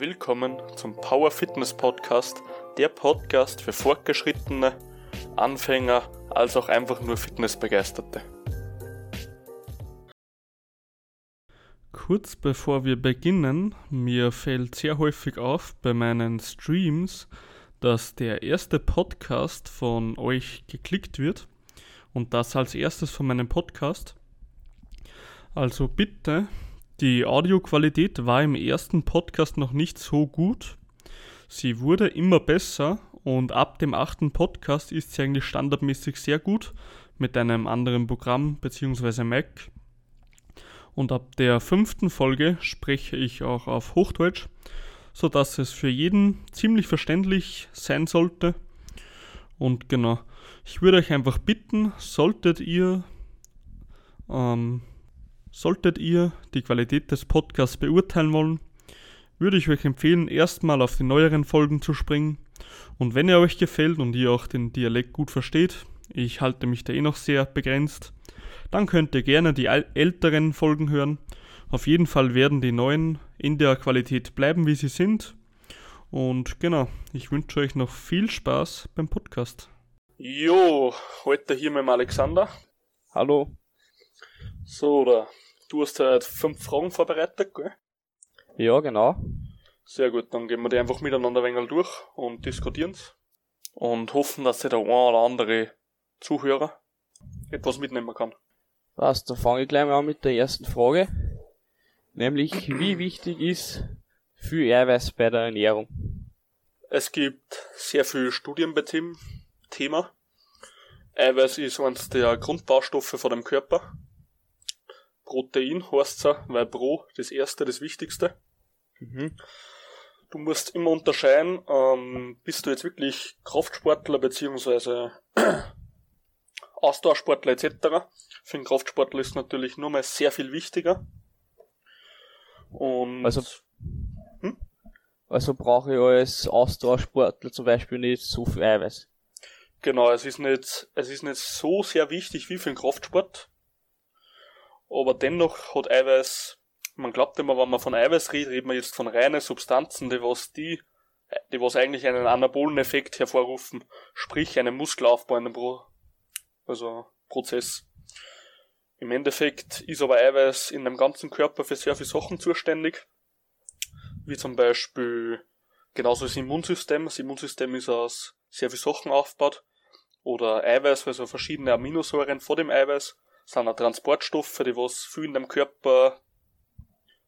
willkommen zum Power Fitness Podcast, der Podcast für Fortgeschrittene, Anfänger als auch einfach nur Fitnessbegeisterte. Kurz bevor wir beginnen, mir fällt sehr häufig auf bei meinen Streams, dass der erste Podcast von euch geklickt wird und das als erstes von meinem Podcast. Also bitte die Audioqualität war im ersten Podcast noch nicht so gut. Sie wurde immer besser und ab dem achten Podcast ist sie eigentlich standardmäßig sehr gut mit einem anderen Programm bzw. Mac. Und ab der fünften Folge spreche ich auch auf Hochdeutsch, sodass es für jeden ziemlich verständlich sein sollte. Und genau, ich würde euch einfach bitten, solltet ihr ähm, Solltet ihr die Qualität des Podcasts beurteilen wollen, würde ich euch empfehlen, erstmal auf die neueren Folgen zu springen. Und wenn er euch gefällt und ihr auch den Dialekt gut versteht, ich halte mich da eh noch sehr begrenzt, dann könnt ihr gerne die älteren Folgen hören. Auf jeden Fall werden die neuen in der Qualität bleiben, wie sie sind. Und genau, ich wünsche euch noch viel Spaß beim Podcast. Jo, heute hier mit dem Alexander. Hallo. So, da. Du hast halt fünf Fragen vorbereitet, gell? Ja, genau. Sehr gut, dann gehen wir die einfach miteinander ein wenig durch und diskutieren's. Und hoffen, dass sich der ein oder andere Zuhörer etwas mitnehmen kann. Was, dann fange ich gleich mal an mit der ersten Frage. Nämlich, wie wichtig ist viel Eiweiß bei der Ernährung? Es gibt sehr viele Studien bei dem Thema. Eiweiß ist eines der Grundbaustoffe von dem Körper. Protein heißt es weil Pro das erste, das Wichtigste. Mhm. Du musst immer unterscheiden, ähm, bist du jetzt wirklich Kraftsportler beziehungsweise Ausdauersportler etc. Für einen Kraftsportler ist natürlich nur mal sehr viel wichtiger. Und also, hm? also brauche ich als Ausdauersportler zum Beispiel nicht so viel Eiweiß. Genau, es ist nicht, es ist nicht so sehr wichtig wie für einen Kraftsport aber dennoch hat Eiweiß, man glaubt immer, wenn man von Eiweiß redet, redet man jetzt von reinen Substanzen, die was die, die was eigentlich einen anabolen Effekt hervorrufen, sprich einen Muskelaufbau in einem Pro, also Prozess. Im Endeffekt ist aber Eiweiß in dem ganzen Körper für sehr viele Sachen zuständig, wie zum Beispiel genauso das Immunsystem. Das Immunsystem ist aus sehr vielen Sachen aufgebaut. Oder Eiweiß, also verschiedene Aminosäuren vor dem Eiweiß sind auch Transportstoffe, die was viel in dem Körper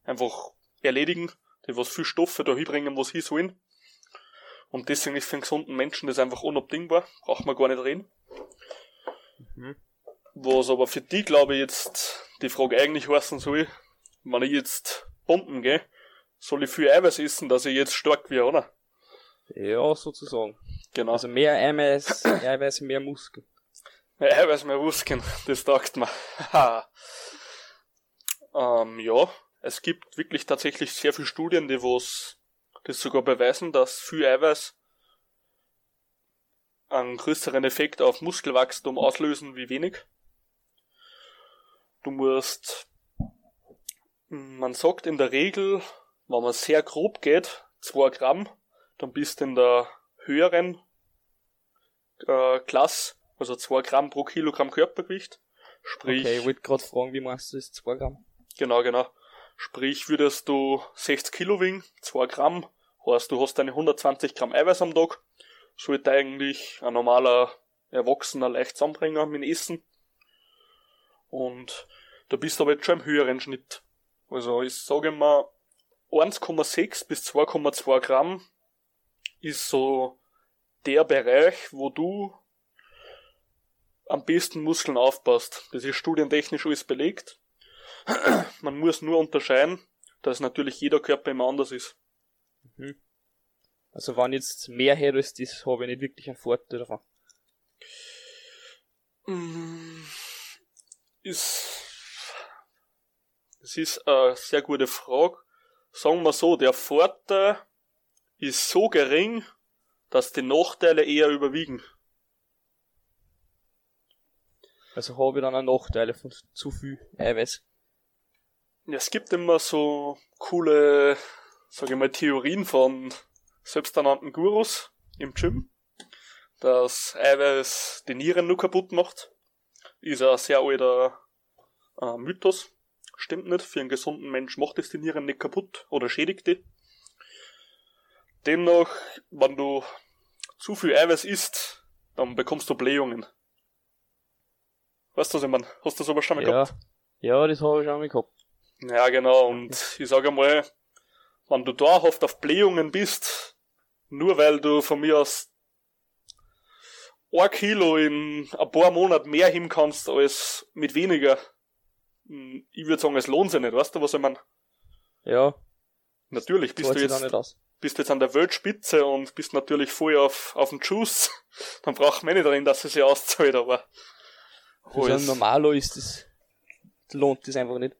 einfach erledigen, die was viel Stoffe da hinbringen, was hin sollen. Und deswegen ist für einen gesunden Menschen das einfach unabdingbar, braucht man gar nicht reden. Mhm. Was aber für die, glaube ich, jetzt die Frage eigentlich heißen soll, wenn ich jetzt pumpen gehe, soll ich viel Eiweiß essen, dass ich jetzt stark werde, oder? Ja, sozusagen. Genau. Also mehr Eiweiß, Eiweiß mehr Muskeln. Ja, weiß mir Muskeln, das taugt mir. ähm, ja, es gibt wirklich tatsächlich sehr viele Studien, die was das sogar beweisen, dass viel Eiweiß einen größeren Effekt auf Muskelwachstum auslösen wie wenig. Du musst, man sagt in der Regel, wenn man sehr grob geht, 2 Gramm, dann bist du in der höheren äh, Klasse also 2 Gramm pro Kilogramm Körpergewicht. Sprich. Okay, ich wollte gerade fragen, wie meinst du das 2 Gramm? Genau, genau. Sprich, würdest du 60 Kilo wiegen, 2 Gramm, heißt du hast deine 120 Gramm Eiweiß am Tag, sollte eigentlich ein normaler Erwachsener leicht zusammenbringen mit Essen. Und da bist du aber jetzt schon im höheren Schnitt. Also ich sage mal, 1,6 bis 2,2 Gramm ist so der Bereich, wo du am besten Muskeln aufpasst. Das ist studientechnisch alles belegt. Man muss nur unterscheiden, dass natürlich jeder Körper immer anders ist. Mhm. Also wenn jetzt mehr her ist, das habe ich nicht wirklich einen Vorteil davon. Mm, ist, das ist eine sehr gute Frage. Sagen wir so, der Vorteil ist so gering, dass die Nachteile eher überwiegen. Also habe ich dann auch Nachteile von zu viel Eiweiß. Ja, es gibt immer so coole sage ich mal, Theorien von selbsternannten Gurus im Gym, dass Eiweiß die Nieren nur kaputt macht. Ist ein sehr alter äh, Mythos. Stimmt nicht. Für einen gesunden Mensch macht es die Nieren nicht kaputt oder schädigt die. Demnach, wenn du zu viel Eiweiß isst, dann bekommst du Blähungen. Weißt du, was ich meine? Hast du sowas schon mal Ja. gehabt? Ja, das habe ich schon mal gehabt. Ja, genau. Und ich sage mal, wenn du dauerhaft auf Blähungen bist, nur weil du von mir aus ein Kilo in ein paar Monaten mehr hin kannst als mit weniger, hm, ich würde sagen, es lohnt sich nicht, weißt du, was ich meine? Ja, Natürlich bist du jetzt bist jetzt an der Weltspitze und bist natürlich voll auf, auf den Juice, dann braucht man nicht drin, dass es sich auszahlt, aber Für so ein alles- Normalo ist das, lohnt das einfach nicht.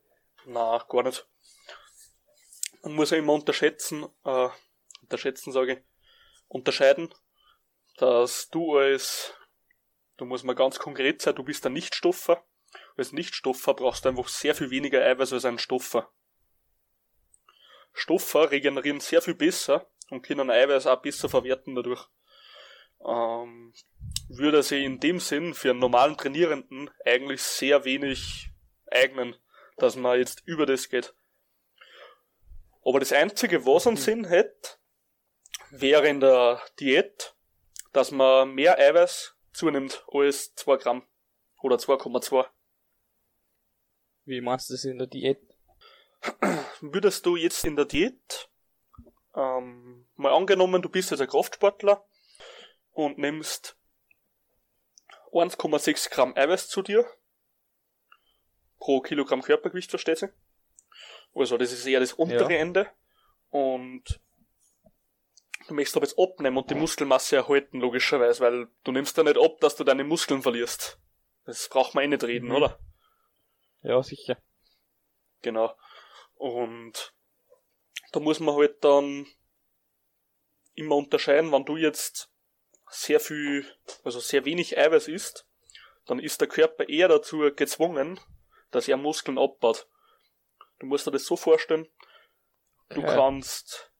Na, gar nicht. Man muss ja immer unterschätzen, äh, unterschätzen sage ich, unterscheiden, dass du als, du musst mal ganz konkret sein, du bist ein Nichtstoffer. Als Nichtstoffer brauchst du einfach sehr viel weniger Eiweiß als ein Stoffer. Stoffer regenerieren sehr viel besser und können Eiweiß auch besser verwerten dadurch. Ähm, würde sie in dem Sinn für einen normalen Trainierenden eigentlich sehr wenig eignen dass man jetzt über das geht. Aber das Einzige, was einen Sinn hätte, wäre in der Diät, dass man mehr Eiweiß zunimmt als 2 Gramm oder 2,2. Wie meinst du das in der Diät? Würdest du jetzt in der Diät, ähm, mal angenommen, du bist jetzt ein Kraftsportler und nimmst 1,6 Gramm Eiweiß zu dir pro Kilogramm Körpergewicht, versteht sich? Also das ist eher das untere Ja. Ende und du möchtest aber jetzt abnehmen und die Muskelmasse erhalten, logischerweise, weil du nimmst ja nicht ab, dass du deine Muskeln verlierst. Das braucht man eh nicht reden, Mhm. oder? Ja, sicher. Genau. Und da muss man halt dann immer unterscheiden, wenn du jetzt sehr viel, also sehr wenig Eiweiß isst, dann ist der Körper eher dazu gezwungen, dass er Muskeln abbaut. Du musst dir das so vorstellen, du Okay. kannst,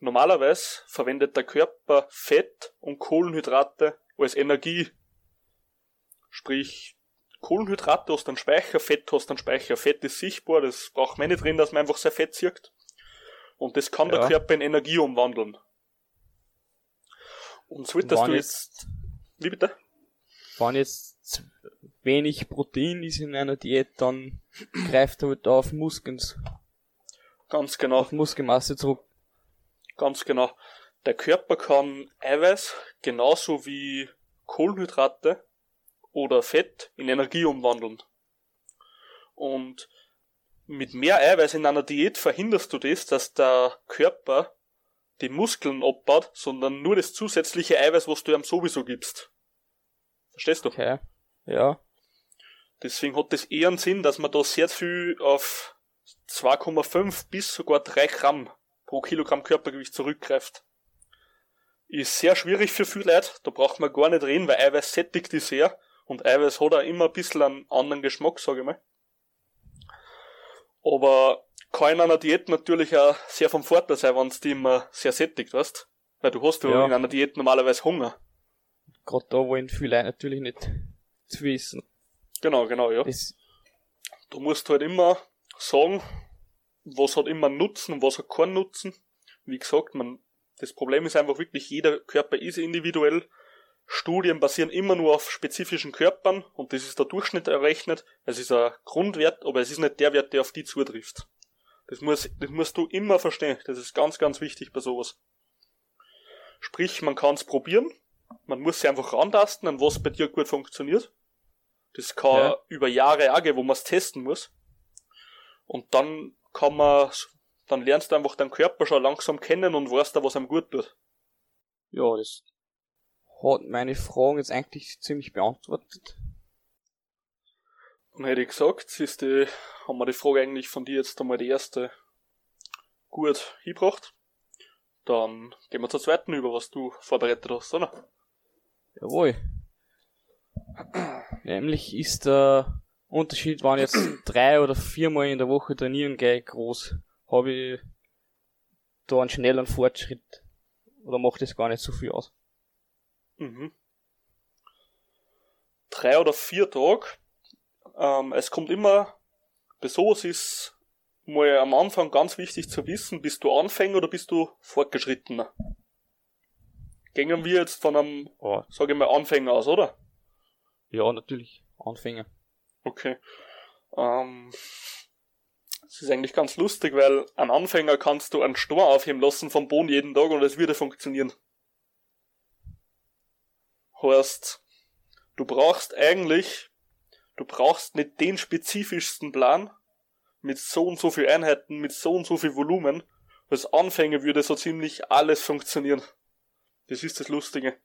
normalerweise verwendet der Körper Fett und Kohlenhydrate als Energie. Sprich, Kohlenhydrate hast einen Speicher, Fett hast einen Speicher. Fett ist sichtbar, das braucht man nicht drin, dass man einfach sehr Fett zirkt. Und das kann der Ja. Körper in Energie umwandeln. Und solltest du jetzt, wie bitte? Wenn jetzt wenig Protein ist in einer Diät, dann greift er halt auf Muskeln, Ganz genau. auf Muskelmasse zurück. Ganz genau. Der Körper kann Eiweiß genauso wie Kohlenhydrate oder Fett in Energie umwandeln. Und mit mehr Eiweiß in einer Diät verhinderst du das, dass der Körper die Muskeln abbaut, sondern nur das zusätzliche Eiweiß, was du ihm sowieso gibst. Verstehst du? Okay. Ja. Deswegen hat es eher einen Sinn, dass man da sehr viel auf 2,5 bis sogar 3 Gramm pro Kilogramm Körpergewicht zurückgreift. Ist sehr schwierig für viele Leute, da braucht man gar nicht reden, weil Eiweiß sättigt die sehr und Eiweiß hat auch immer ein bisschen einen anderen Geschmack, sage ich mal. Aber kann in einer Diät natürlich auch sehr vom Vorteil sein, wenn es die immer sehr sättigt, weißt? Weil du hast ja, Ja. in einer Diät normalerweise Hunger. Gerade da wollen viele Leute natürlich nicht zu viel essen. Genau, genau, ja. Das, Du musst halt immer sagen, was hat immer Nutzen und was hat keinen Nutzen. Wie gesagt, man, das Problem ist einfach wirklich, jeder Körper ist individuell. Studien basieren immer nur auf spezifischen Körpern und das ist der Durchschnitt errechnet. Es ist ein Grundwert, aber es ist nicht der Wert, der auf die zutrifft. Das, muss, das musst du immer verstehen. Das ist ganz, ganz wichtig bei sowas. Sprich, man kann es probieren. Man muss sich einfach rantasten, an was bei dir gut funktioniert. Das kann Ja. über Jahre auch gehen, wo man es testen muss. Und dann kann man, dann lernst du einfach deinen Körper schon langsam kennen und weißt da, was einem gut tut. ja, das hat meine Fragen jetzt eigentlich ziemlich beantwortet. Dann hätte ich gesagt, ist die, haben wir die Frage eigentlich von dir jetzt einmal die erste gut hingebracht. Dann gehen wir zur zweiten über, was du vorbereitet hast, oder? Jawohl. Nämlich ist der Unterschied, wenn ich jetzt drei oder viermal in der Woche trainieren gehe, groß. Habe ich da einen schnellen Fortschritt? Oder macht das gar nicht so viel aus? Mhm. Drei oder vier Tage. Ähm, es kommt immer, bei sowas ist mal am Anfang ganz wichtig zu wissen, bist du Anfänger oder bist du Fortgeschrittener? Gängen wir jetzt von einem, Oh. sage ich mal, Anfänger aus, oder? Ja, natürlich. Anfänger. Okay. Ähm, es ist eigentlich ganz lustig, weil ein Anfänger kannst du einen Stor aufheben lassen vom Boden jeden Tag und es würde funktionieren. Heißt, du brauchst eigentlich, du brauchst nicht den spezifischsten Plan mit so und so viel Einheiten, mit so und so viel Volumen. Als Anfänger würde so ziemlich alles funktionieren. Das ist das Lustige.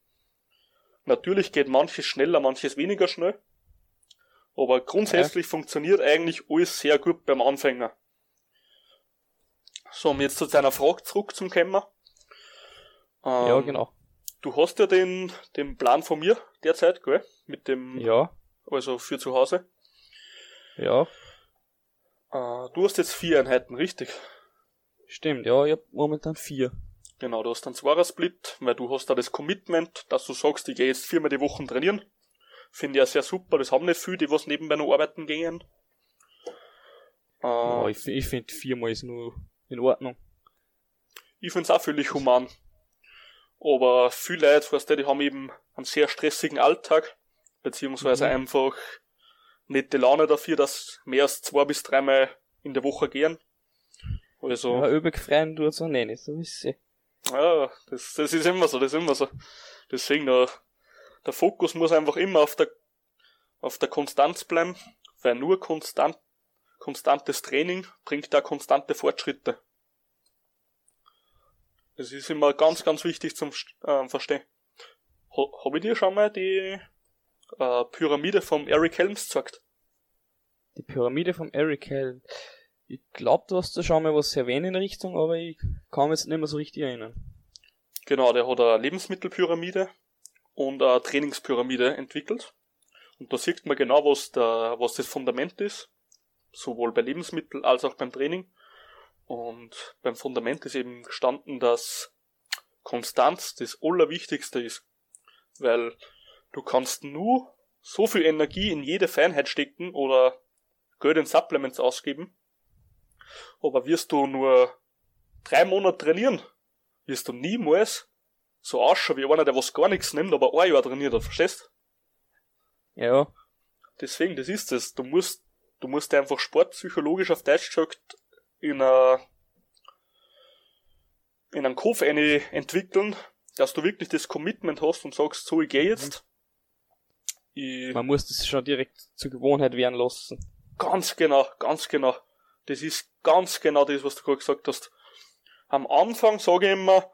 Natürlich geht manches schneller, manches weniger schnell. Aber grundsätzlich funktioniert eigentlich alles sehr gut beim Anfänger. So, um jetzt zu deiner Frage zurückzukommen. Ähm, ja, genau. Du hast ja den, den Plan von mir derzeit, gell? Mit dem, Ja, also für zu Hause. ja. Äh, du hast jetzt vier Einheiten, richtig? Stimmt, ja, ich hab momentan vier. Genau, du hast einen Zweier-Split, weil du hast da das Commitment, dass du sagst, ich gehe jetzt viermal die Woche trainieren. Finde ich ja sehr super, das haben nicht viele, die was nebenbei noch arbeiten gehen. Äh, Ja, ich, ich finde viermal ist nur in Ordnung. Ich find's auch völlig human. Aber viele Leute, weißt du, die haben eben einen sehr stressigen Alltag, beziehungsweise Mhm. einfach nicht die Laune dafür, dass mehr als zwei bis dreimal in der Woche gehen. Also, Ja, übelgefreien tut so nennen, so ist sie. ja, das, das ist immer so, das ist immer so. Deswegen, der, der Fokus muss einfach immer auf der, auf der Konstanz bleiben, weil nur konstant, konstantes Training bringt da konstante Fortschritte. Das ist immer ganz, ganz wichtig zum äh, Verstehen. Ha, Habe ich dir schon mal die äh, Pyramide vom Eric Helms gesagt? Die Pyramide vom Eric Hell. Ich glaub, du hast da schon mal was erwähnt in Richtung, aber ich kann mich jetzt nicht mehr so richtig erinnern. Genau, der hat eine Lebensmittelpyramide und eine Trainingspyramide entwickelt. Und da sieht man genau, was, der, was das Fundament ist. Sowohl bei Lebensmitteln als auch beim Training. Und beim Fundament ist eben gestanden, dass Konstanz das Allerwichtigste ist. Weil du kannst nur so viel Energie in jede Feinheit stecken oder Geld in Supplements ausgeben. Aber wirst du nur drei Monate trainieren, wirst du niemals so ausschauen wie einer, der was gar nichts nimmt, aber ein Jahr trainiert hat, verstehst? Ja, Deswegen, das ist es. Du musst, du musst dir einfach sportpsychologisch auf Deutsch gesagt in a, in einen Kopf eine entwickeln, dass du wirklich das Commitment hast und sagst, so, ich gehe jetzt. Ich, man muss das schon direkt zur Gewohnheit werden lassen. Ganz genau, ganz genau. Das ist ganz genau das, was du gerade gesagt hast. Am Anfang sage ich immer,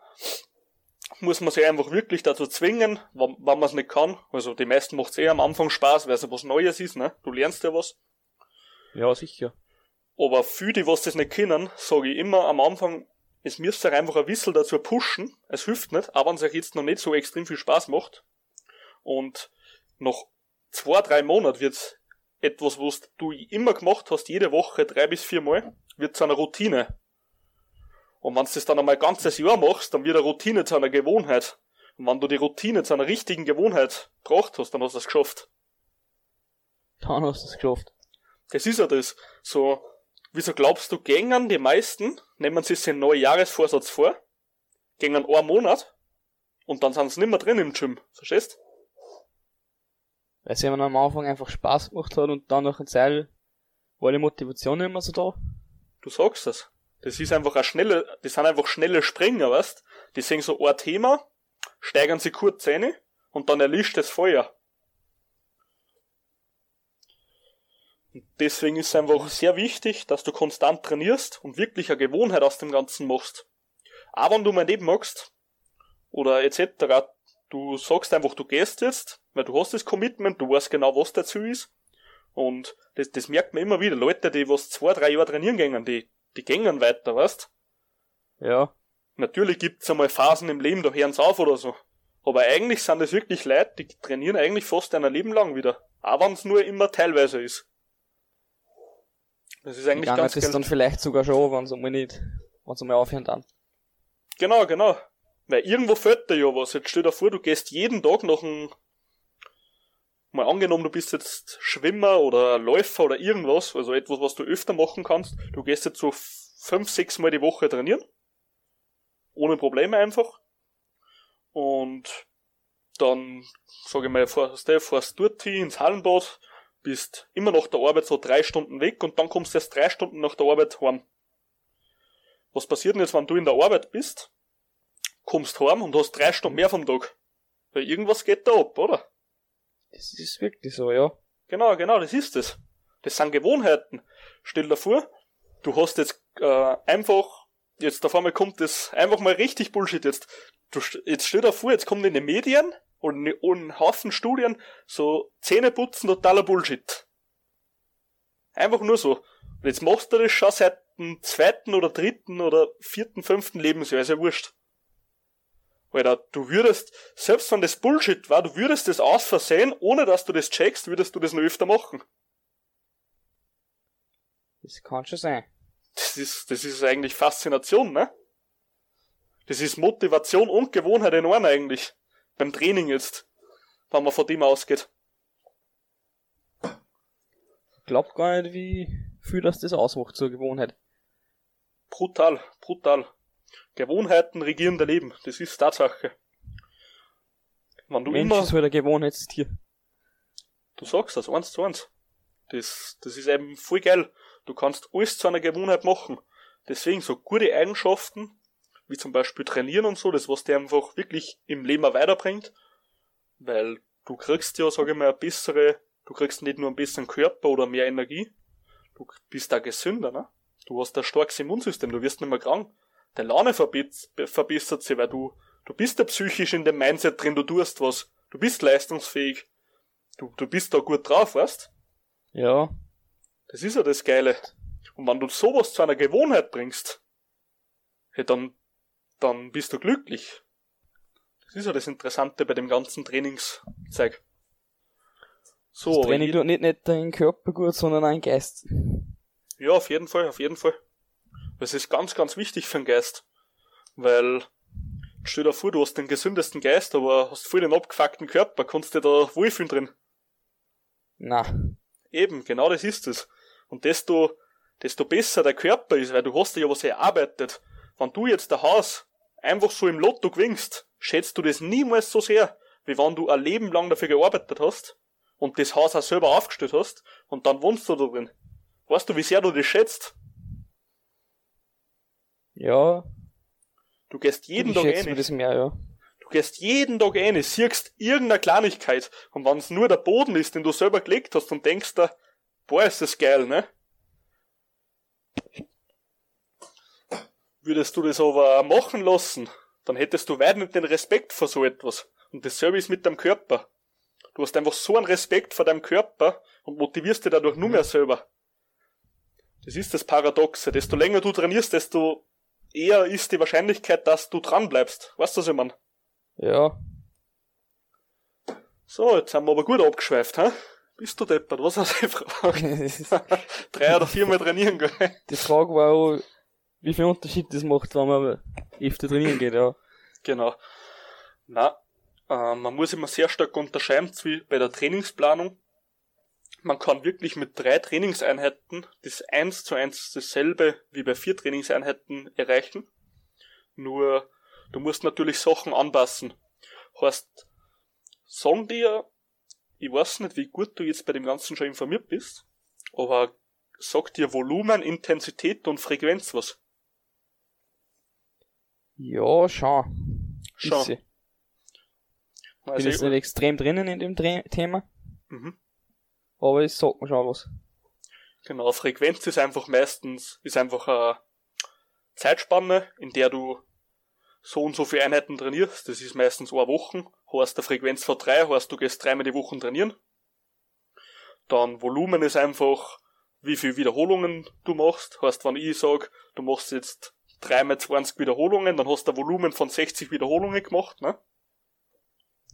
muss man sich einfach wirklich dazu zwingen, wenn, wenn man es nicht kann. Also die meisten macht es eh am Anfang Spaß, weil es ja was Neues ist, ne? Du lernst ja was. Ja, sicher. Aber für die, was das nicht können, sage ich immer am Anfang, es müsst ihr einfach ein bisschen dazu pushen. Es hilft nicht, aber wenn es euch jetzt noch nicht so extrem viel Spaß macht. Und nach zwei, drei Monaten wird's etwas, was du immer gemacht hast, jede Woche drei bis vier Mal, wird zu einer Routine. Und wenn du das dann einmal ein ganzes Jahr machst, dann wird eine Routine zu einer Gewohnheit. Und wenn du die Routine zu einer richtigen Gewohnheit gebracht hast, dann hast du es geschafft. Dann hast du es geschafft. Das ist ja das. So, wieso glaubst du, gängen die meisten, nehmen sie sich neuen Jahresvorsatz vor, gängen einen Monat, und dann sind sie nicht mehr drin im Gym. Verstehst? Weil es eben am Anfang einfach Spaß gemacht hat und dann nach einer Zeit war die Motivation nicht mehr so da. Du sagst es. Das ist einfach eine schnelle, das sind einfach schnelle Springer, weißt? Die sehen so ein Thema, steigern sie kurz rein, und dann erlischt das Feuer. Und deswegen ist es einfach sehr wichtig, dass du konstant trainierst und wirklich eine Gewohnheit aus dem Ganzen machst. Aber wenn du mal nicht magst, oder etc., du sagst einfach, du gehst jetzt, weil du hast das Commitment, du weißt genau, was dazu ist. Und das, das merkt man immer wieder. Leute, die was zwei, drei Jahre trainieren gehen, die, die gängen weiter, weißt? Ja. Natürlich gibt's einmal Phasen im Leben, da hören's auf oder so. Aber eigentlich sind es wirklich Leute, die trainieren eigentlich fast ein Leben lang wieder. Auch wenn's nur immer teilweise ist. Das ist eigentlich ganz es geil. dann vielleicht sogar schon, wenn sie mal nicht, wenn sie mal aufhören dann. Genau, genau. Weil irgendwo fällt dir ja was. Jetzt stell dir vor, du gehst jeden Tag nach einem, mal angenommen, du bist jetzt Schwimmer oder Läufer oder irgendwas, also etwas, was du öfter machen kannst. Du gehst jetzt so fünf, sechs Mal die Woche trainieren. Ohne Probleme einfach. Und dann, sage ich mal, fährst du fährst dort hin ins Hallenbad, bist immer nach der Arbeit so drei Stunden weg und dann kommst du erst drei Stunden nach der Arbeit heim. Was passiert denn jetzt, wenn du in der Arbeit bist, kommst heim und hast drei Stunden mehr vom Tag? Weil irgendwas geht da ab, oder? Das ist wirklich so, ja. Genau, genau, das ist es. Das. das sind Gewohnheiten. Stell dir vor, du hast jetzt äh, einfach, jetzt auf einmal kommt das einfach mal richtig Bullshit jetzt. Du, jetzt stell dir vor, jetzt kommen in den Medien und in einen Haufen Studien so Zähneputzen totaler Bullshit. Einfach nur so. Und jetzt machst du das schon seit dem zweiten oder dritten oder vierten, fünften Lebensjahr, ist ja wurscht. Alter, du würdest, selbst wenn das Bullshit war, du würdest das aus Versehen, ohne dass du das checkst, würdest du das noch öfter machen. Das kann schon sein. Das ist, das ist eigentlich Faszination, ne? Das ist Motivation und Gewohnheit in einem eigentlich. Beim Training jetzt. Wenn man von dem ausgeht. Ich glaub gar nicht, wie viel das das ausmacht zur Gewohnheit. Brutal, brutal. Gewohnheiten regieren der Leben. Das ist Tatsache. Wenn du Mensch immer, ist halt ein Gewohnheitstier. Du sagst das, eins zu eins. Das, das ist eben voll geil. Du kannst alles zu einer Gewohnheit machen. Deswegen so gute Eigenschaften, wie zum Beispiel trainieren und so, das was dir einfach wirklich im Leben auch weiterbringt. Weil du kriegst ja, sage ich mal, eine bessere, du kriegst nicht nur einen besseren Körper oder mehr Energie, du bist da gesünder, ne? Du hast ein starkes Immunsystem, du wirst nicht mehr krank. Deine Laune verbessert sich, weil du, du bist ja psychisch in dem Mindset drin, du tust was. Du bist leistungsfähig. Du, du bist da gut drauf, weißt? Ja. Das ist ja das Geile. Und wenn du sowas zu einer Gewohnheit bringst, hey, dann, dann bist du glücklich. Das ist ja das Interessante bei dem ganzen Trainingszeug. So, das Training tut nicht, nicht deinen Körper gut, sondern deinen Geist. Ja, auf jeden Fall, auf jeden Fall. Das ist ganz, ganz wichtig für den Geist. Weil, stell dir vor, du hast den gesündesten Geist, aber hast voll den abgefuckten Körper, kannst du dir da wohlfühlen drin? Na. Eben, genau das ist es. Und desto, desto besser der Körper ist, weil du hast ja was erarbeitet. Wenn du jetzt der Haus einfach so im Lotto gewinnst, schätzt du das niemals so sehr, wie wenn du ein Leben lang dafür gearbeitet hast und das Haus auch selber aufgestellt hast und dann wohnst du da drin. Weißt du, wie sehr du das schätzt? Ja. Du gehst jeden Tag rein. Das mehr, ja. Du gehst jeden Tag rein, siehst irgendeine Kleinigkeit und wenn es nur der Boden ist, den du selber gelegt hast und denkst da, boah, ist das geil, ne? Würdest du das aber machen lassen, dann hättest du weit nicht den Respekt vor so etwas. Und dasselbe ist mit deinem Körper. Du hast einfach so einen Respekt vor deinem Körper und motivierst dich dadurch nur mehr selber. Das ist das Paradoxe. Desto länger du trainierst, desto eher ist die Wahrscheinlichkeit, dass du dran bleibst. Weißt du, was ich meine? Ja. So, jetzt haben wir aber gut abgeschweift, hä? Bist du deppert? Was hast du gefragt? Drei oder viermal trainieren, gell? Die Frage war auch, wie viel Unterschied das macht, wenn man öfter trainieren geht, ja. Genau. Na, äh, man muss immer sehr stark unterscheiden wie bei der Trainingsplanung man kann wirklich mit drei Trainingseinheiten das eins zu eins dasselbe wie bei vier Trainingseinheiten erreichen. Nur, du musst natürlich Sachen anpassen. Heißt, sagen dir, ich weiß nicht, wie gut du jetzt bei dem Ganzen schon informiert bist, aber sagt dir Volumen, Intensität und Frequenz was? Ja, schon. Schon. Also Bin jetzt nicht extrem drinnen in dem Thema. Mhm aber es sagt mir schon was. Genau, Frequenz ist einfach meistens, ist einfach eine Zeitspanne, in der du so und so viele Einheiten trainierst. Das ist meistens eine Woche. Heißt der Frequenz von drei, heißt du gehst dreimal die Woche trainieren. Dann Volumen ist einfach, wie viele Wiederholungen du machst. Heißt, wenn ich sag, du machst jetzt dreimal 20 Wiederholungen, dann hast du ein Volumen von 60 Wiederholungen gemacht, ne?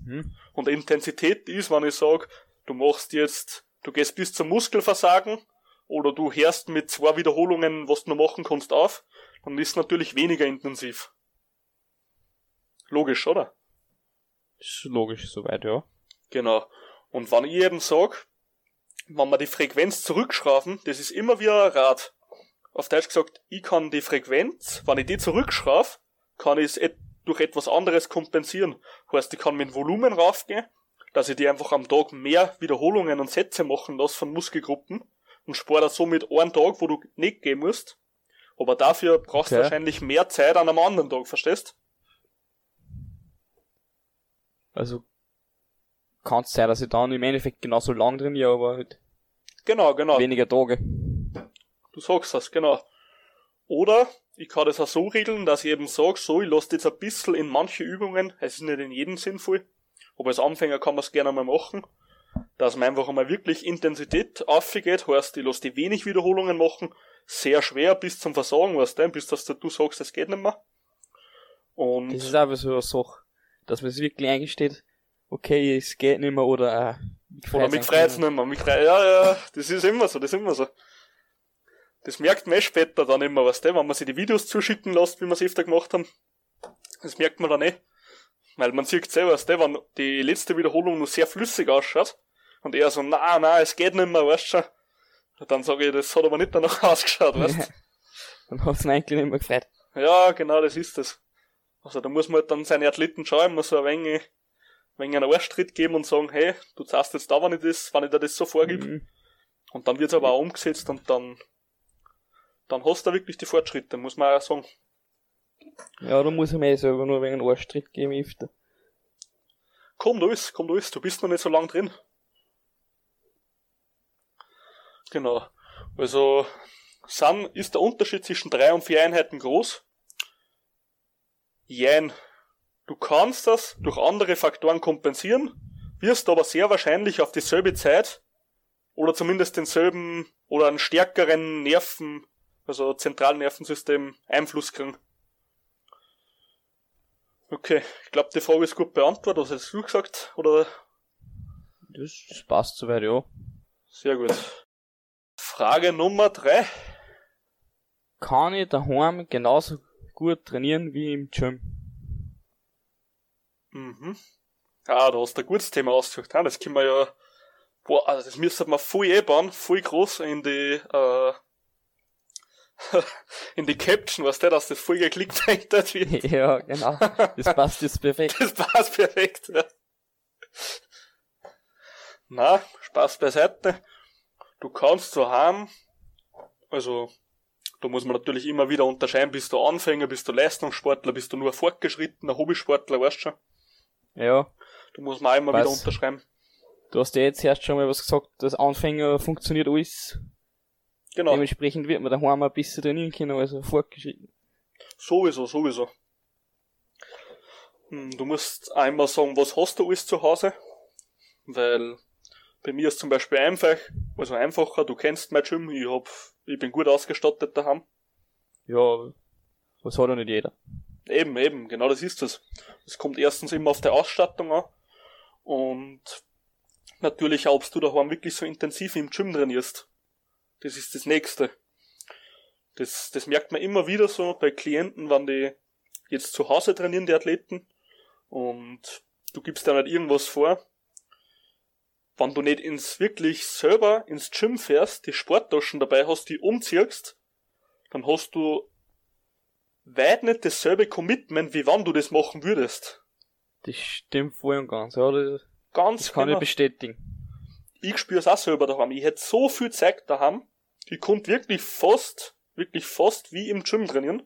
Mhm. Und Intensität ist, wenn ich sag, du machst jetzt du gehst bis zum Muskelversagen oder du hörst mit zwei Wiederholungen, was du noch machen kannst, auf, dann ist es natürlich weniger intensiv. Logisch, oder? Ist logisch soweit, ja. Genau. Und wenn ich eben sag, wenn wir die Frequenz zurückschrauben, das ist immer wie ein Rad. Auf Deutsch gesagt, ich kann die Frequenz, wenn ich die zurückschraube, kann ich es et durch etwas anderes kompensieren. Heißt, ich kann mit dem Volumen raufgehen, dass ich die einfach am Tag mehr Wiederholungen und Sätze machen lasse von Muskelgruppen und spare somit einen Tag, wo du nicht gehen musst. Aber dafür brauchst du Okay. wahrscheinlich mehr Zeit an einem anderen Tag, verstehst? Also kann es sein, dass ich dann im Endeffekt genauso lang trainiere, aber halt Genau, genau. weniger Tage. Du sagst das, genau. Oder ich kann das auch so regeln, dass ich eben sage, so, ich lasse jetzt ein bisschen in manche Übungen, es ist nicht in jedem sinnvoll, aber als Anfänger kann man es gerne mal machen, dass man einfach einmal wirklich Intensität aufgeht, heißt, ich lasse die wenig Wiederholungen machen, sehr schwer bis zum Versagen, weißt du, bis dass du sagst, es geht nicht mehr. Und Das ist aber so eine Sache, dass man es wirklich eingesteht, okay, es geht nicht mehr oder äh, mich Oder mich freut's nicht mehr. Mich freit, ja, ja, das ist immer so, das ist immer so. Das merkt man eh später dann immer, weißt du, wenn man sich die Videos zuschicken lässt, wie wir es öfter gemacht haben. Das merkt man dann eh. Weil man sieht selber, weißt du, wenn die letzte Wiederholung nur sehr flüssig ausschaut und er so, na, na, es geht nicht mehr, weißt du schon. Dann sage ich, das hat aber nicht danach ausgeschaut, weißt du. Dann hat's ihn eigentlich nicht mehr gefreut. Ja, genau, das ist es. Also da muss man halt dann seine Athleten schauen, muss so ein wenig, ein wenig einen Arschtritt geben und sagen, hey, du zahlst jetzt da, wenn ich das, wenn ich dir das so vorgib. Mhm. Und dann wird's aber auch umgesetzt und dann, dann hast du wirklich die Fortschritte, muss man auch sagen. Ja, da muss ich mir eh selber nur wegen einen Arschtritt geben öfter. Kommt alles, kommt alles, du bist noch nicht so lang drin. Genau. Also, sind, ist der Unterschied zwischen drei und vier Einheiten groß? Jein. Du kannst das durch andere Faktoren kompensieren, wirst aber sehr wahrscheinlich auf dieselbe Zeit oder zumindest denselben oder einen stärkeren Nerven, also Zentralnervensystem Einfluss kriegen. Okay, ich glaube, die Frage ist gut beantwortet. Was hast du gesagt? Oder Das, das passt soweit, ja. sehr gut. Frage Nummer drei. Kann ich daheim genauso gut trainieren wie im Gym? Mhm. Ah, da hast du ein gutes Thema ausgesucht. Ah, das können wir ja, boah, also das müsste man voll einbauen, voll groß in die, äh, in die Caption, weißt du, dass das voll geklickt wird. ja, genau. Das passt jetzt perfekt. Das passt perfekt, ja. Na, Spaß beiseite. Du kannst so haben, also, da muss man natürlich immer wieder unterscheiden, bist du Anfänger, bist du Leistungssportler, bist du nur fortgeschrittener Hobbysportler, weißt schon. Ja. Da muss man auch immer Was? wieder unterschreiben. Du hast ja jetzt erst schon mal was gesagt, dass Anfänger funktioniert alles. Genau, Dementsprechend wird man daheim ein bisschen trainieren können, also fortgeschritten. sowieso, sowieso. Hm, Du musst einmal sagen, was hast du alles zu Hause? Weil bei mir ist zum Beispiel einfach, also einfacher, du kennst mein Gym, ich hab, ich bin gut ausgestattet daheim. Ja, was hat ja nicht jeder. Eben, eben, genau das ist es. Es kommt erstens immer auf die Ausstattung an und natürlich ob du daheim wirklich so intensiv im Gym trainierst. Das ist das Nächste. Das, das merkt man immer wieder so bei Klienten, wenn die jetzt zu Hause trainieren, die Athleten, und du gibst da nicht irgendwas vor. Wenn du nicht ins wirklich selber ins Gym fährst, die Sporttaschen dabei hast, die umziehst, dann hast du weit nicht dasselbe Commitment, wie wann du das machen würdest. Das stimmt voll und ganz, ja, das, Ganz das kann genau. ich bestätigen. Ich spür's auch selber daheim. Ich hätte so viel Zeit daheim. Ich konnte wirklich fast, wirklich fast wie im Gym trainieren.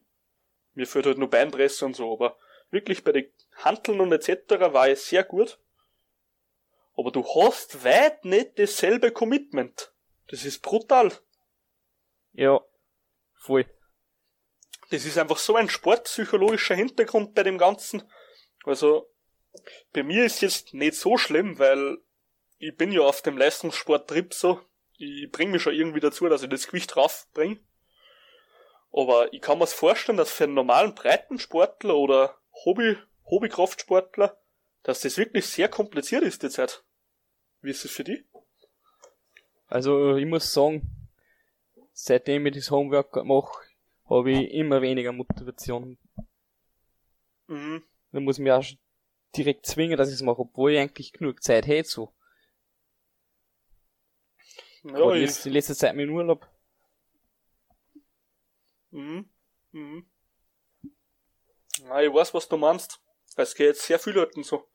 Mir fehlt halt nur Beinpresse und so, aber wirklich bei den Hanteln und etc. war ich sehr gut. Aber du hast weit nicht dasselbe Commitment. Das ist brutal. Ja, voll. Das ist einfach so ein sportpsychologischer Hintergrund bei dem Ganzen. Also, bei mir ist jetzt nicht so schlimm, weil ich bin ja auf dem Leistungssporttrip so. Ich bring mich schon irgendwie dazu, dass ich das Gewicht raufbring. Aber ich kann mir's vorstellen, dass für einen normalen Breitensportler oder Hobby, Hobbykraftsportler, dass das wirklich sehr kompliziert ist, die Zeit. Wie ist es für die? Also, ich muss sagen, seitdem ich das Homeworkout mache, habe ich immer weniger Motivation. Mhm. Dann muss ich mich auch schon direkt zwingen, dass ich es mache, obwohl ich eigentlich genug Zeit hätte, so. Ja, Aber ich, jetzt in letzter Zeit mit dem Urlaub. mhm. Mhm. Ja, ich weiß, was du meinst. Es geht sehr viel Leuten so.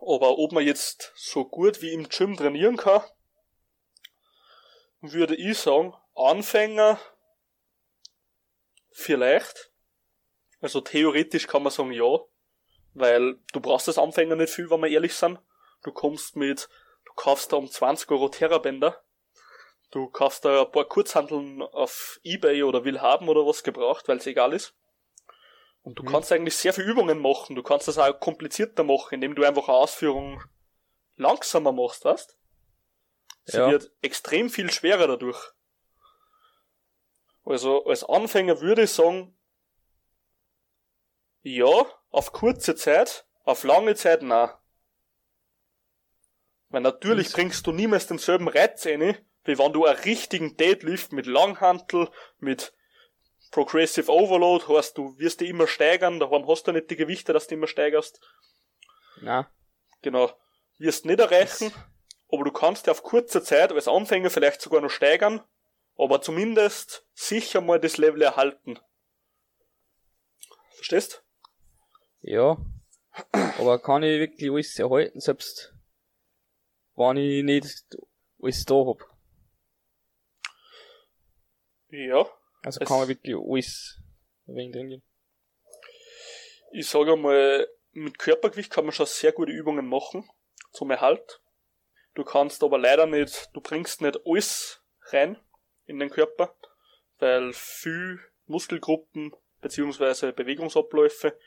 Aber ob man jetzt so gut wie im Gym trainieren kann, würde ich sagen, Anfänger vielleicht. Also theoretisch kann man sagen ja, weil du brauchst als Anfänger nicht viel, wenn wir ehrlich sind. Du kommst mit, kaufst da um 20 Euro Terrabänder, du kaufst da ein paar Kurzhandeln auf Ebay oder Willhaben oder was gebraucht, weil es egal ist. Und du Mhm. kannst eigentlich sehr viel Übungen machen. Du kannst das auch komplizierter machen, indem du einfach eine Ausführung langsamer machst, weißt? Sie Ja. wird extrem viel schwerer dadurch. Also als Anfänger würde ich sagen, ja, auf kurze Zeit, auf lange Zeit nein. Weil natürlich bringst du niemals denselben Reiz rein, wie wenn du einen richtigen Deadlift mit Langhantel, mit Progressive Overload hast, du wirst die immer steigern, darum hast du nicht die Gewichte, dass du immer steigerst. Na, Genau. Wirst nicht erreichen, aber du kannst ja auf kurze Zeit als Anfänger vielleicht sogar noch steigern, aber zumindest sicher mal das Level erhalten. Verstehst? ja. Aber kann ich wirklich alles erhalten, selbst wenn ich nicht alles da hab. Ja. Also kann man wirklich alles ein wenig trainieren. Ich sage mal, mit Körpergewicht kann man schon sehr gute Übungen machen zum Erhalt. Du kannst aber leider nicht, du bringst nicht alles rein in den Körper, weil viel Muskelgruppen beziehungsweise Bewegungsabläufe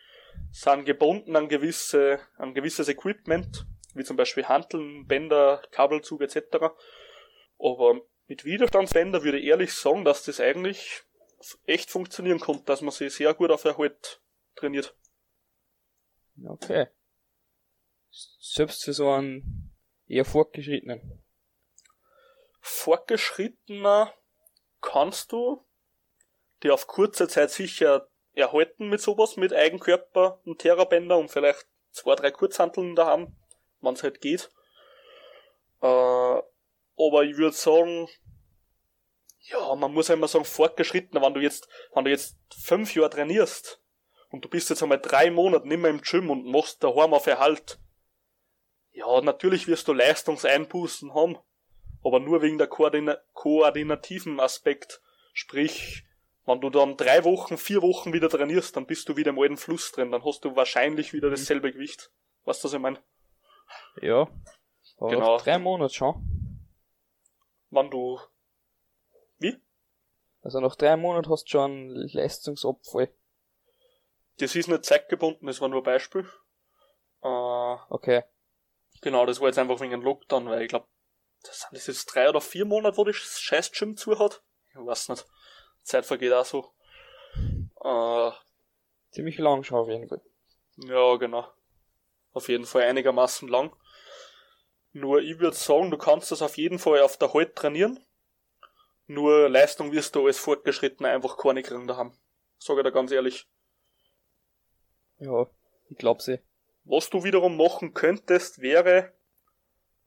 sind gebunden an gewisse, an gewisses Equipment, wie zum Beispiel Hanteln, Bänder, Kabelzug etc. Aber mit Widerstandsbänder würde ich ehrlich sagen, dass das eigentlich echt funktionieren konnte, dass man sich sehr gut auf Erhalt trainiert. Okay. Selbst für so einen eher fortgeschrittenen. Fortgeschrittener kannst du die auf kurze Zeit sicher erhalten mit sowas, mit Eigenkörper und Terrabänder und vielleicht zwei, drei Kurzhanteln da haben, wenn es halt geht. Äh, aber ich würde sagen, ja, man muss immer sagen, fortgeschrittener, wenn du jetzt, wenn du jetzt fünf Jahre trainierst und du bist jetzt einmal drei Monate nicht mehr im Gym und machst daheim auf Erhalt, ja, natürlich wirst du Leistungseinbußen haben, aber nur wegen der Koordina koordinativen Aspekt. Sprich, wenn du dann drei Wochen, vier Wochen wieder trainierst, dann bist du wieder im alten Fluss drin, dann hast du wahrscheinlich wieder dasselbe Gewicht. Weißt du, was ich meine? Ja. Aber Genau. nach drei Monaten schon. Wenn du, wie? Also nach drei Monaten hast du schon einen Leistungsabfall. Das ist nicht zeitgebunden, das war nur ein Beispiel. Äh, Okay. genau, das war jetzt einfach wegen einem Lockdown, weil ich glaube, das sind das jetzt drei oder vier Monate, wo das scheiß Gym zu hat. Ich weiß nicht. Zeit vergeht auch so. Äh, Ziemlich lang schon auf jeden Fall. Ja, genau. Auf jeden Fall einigermaßen lang. Nur ich würde sagen, du kannst das auf jeden Fall auf der Halt trainieren. Nur Leistung wirst du als Fortgeschrittener einfach keine kriegen daheim. Sag ich dir ganz ehrlich. Ja, ich glaub's eh. Was du wiederum machen könntest, wäre